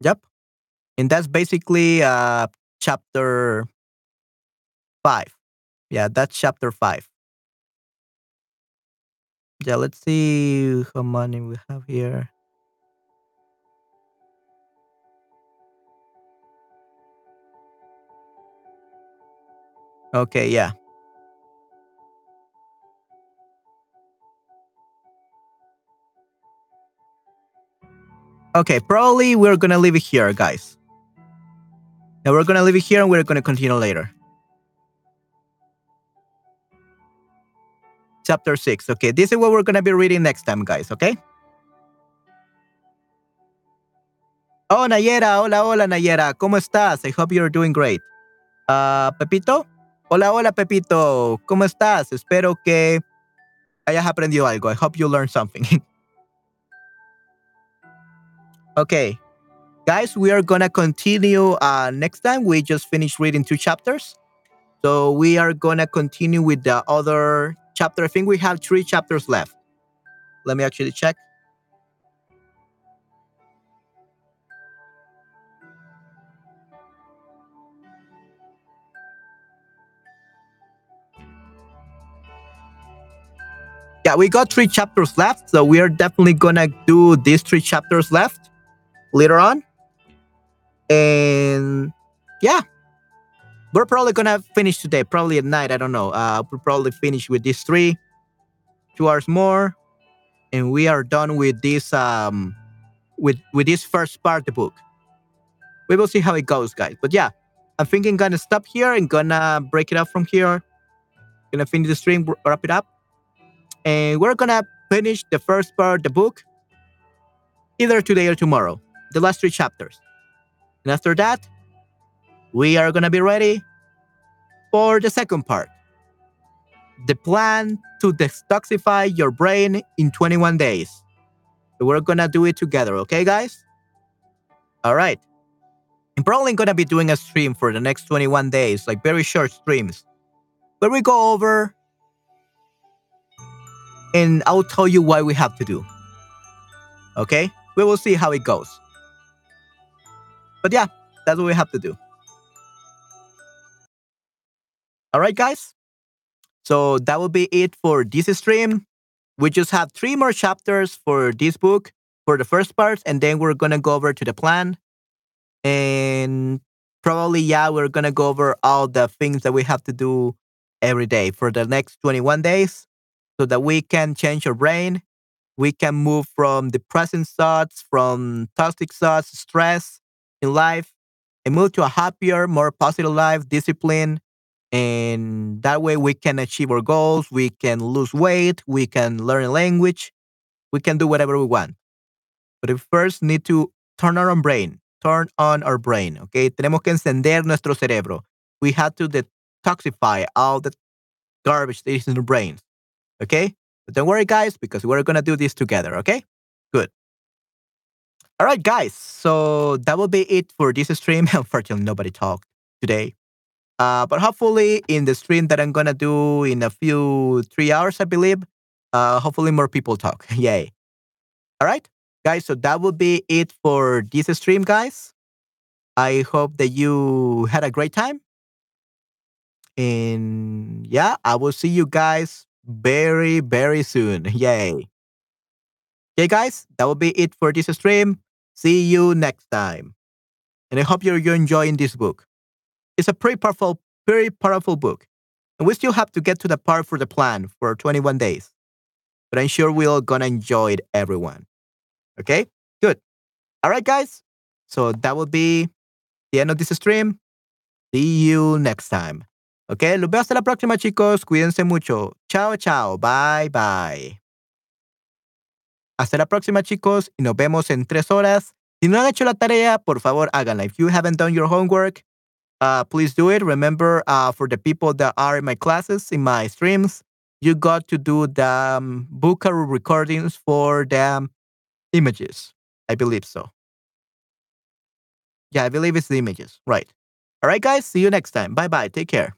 Yep. And that's basically uh chapter five. Yeah, that's chapter five. Yeah, let's see how many we have here. Okay, yeah. Okay, probably we're gonna leave it here, guys. Now we're gonna leave it here and we're gonna continue later. chapter 6. Okay, this is what we're to be reading next time, guys, okay? Oh, Nayera, hola, hola, Nayera, ¿cómo estás? I hope you're doing great. Uh, Pepito, hola, hola, Pepito, ¿cómo estás? Espero que hayas aprendido algo. I hope you learned something. okay, guys, we are going to continue uh, next time. We just finished reading two chapters. So we are going to continue with the other chapter. I think we have three chapters left. Let me actually check. Yeah, we got three chapters left, so we are definitely gonna do these three chapters left later on. And yeah, we're probably gonna finish today, probably at night. I don't know. Uh, we'll probably finish with these three, two hours more, and we are done with this um with with this first part of the book. We will see how it goes, guys. But yeah, I'm thinking gonna stop here and gonna break it up from here. Gonna finish the stream, wrap it up, and we're gonna finish the first part of the book either today or tomorrow. The last three chapters, and after that, we are going to be ready for the second part the plan to detoxify your brain in 21 days. we're going to do it together, okay, guys? All right. I'm probably going to be doing a stream for the next 21 days, like very short streams, where we go over and I'll tell you what we have to do. Okay? We will see how it goes. But yeah, that's what we have to do. All right, guys. So that will be it for this stream. We just have three more chapters for this book for the first part, and then we're gonna go over to the plan. And probably, yeah, we're gonna go over all the things that we have to do every day for the next 21 days so that we can change our brain. We can move from depressing thoughts, from toxic thoughts, stress in life, and move to a happier, more positive life, discipline. And that way we can achieve our goals. We can lose weight. We can learn a language. We can do whatever we want. But we first need to turn on our brain, turn on our brain, okay? Tenemos que encender nuestro cerebro. We have to detoxify all the garbage that is in our brains, okay? But don't worry, guys, because we're gonna do this together, okay? Good. All right, guys. So that will be it for this stream. Unfortunately, nobody talked today. Uh, but hopefully, in the stream that I'm gonna do in a few three hours, I believe, uh, hopefully more people talk. Yay! All right, guys. So that will be it for this stream, guys. I hope that you had a great time. And yeah, I will see you guys very, very soon. Yay. Okay, guys, that will be it for this stream. See you next time. And I hope you're, enjoying this book. It's a pretty powerful, very powerful book. And we still have to get to the part for the plan for 21 days. But I'm sure we're all gonna enjoy it, everyone. Okay? Good. All right, guys. So that will be the end of this stream. See you next time. Okay, los veo hasta la próxima, chicos. Cuídense mucho. Chao, chao. Bye, bye. Hasta la próxima, chicos, y nos vemos en tres horas. Si no han hecho la tarea, por favor, háganla. If you haven't done your homework, uh, please do it. Remember, uh, for the people that are in my classes, in my streams, you got to do the um, Bukaru recordings for the images. I believe so. Yeah, I believe it's the images. Right. All right, guys. See you next time. Bye bye. Take care.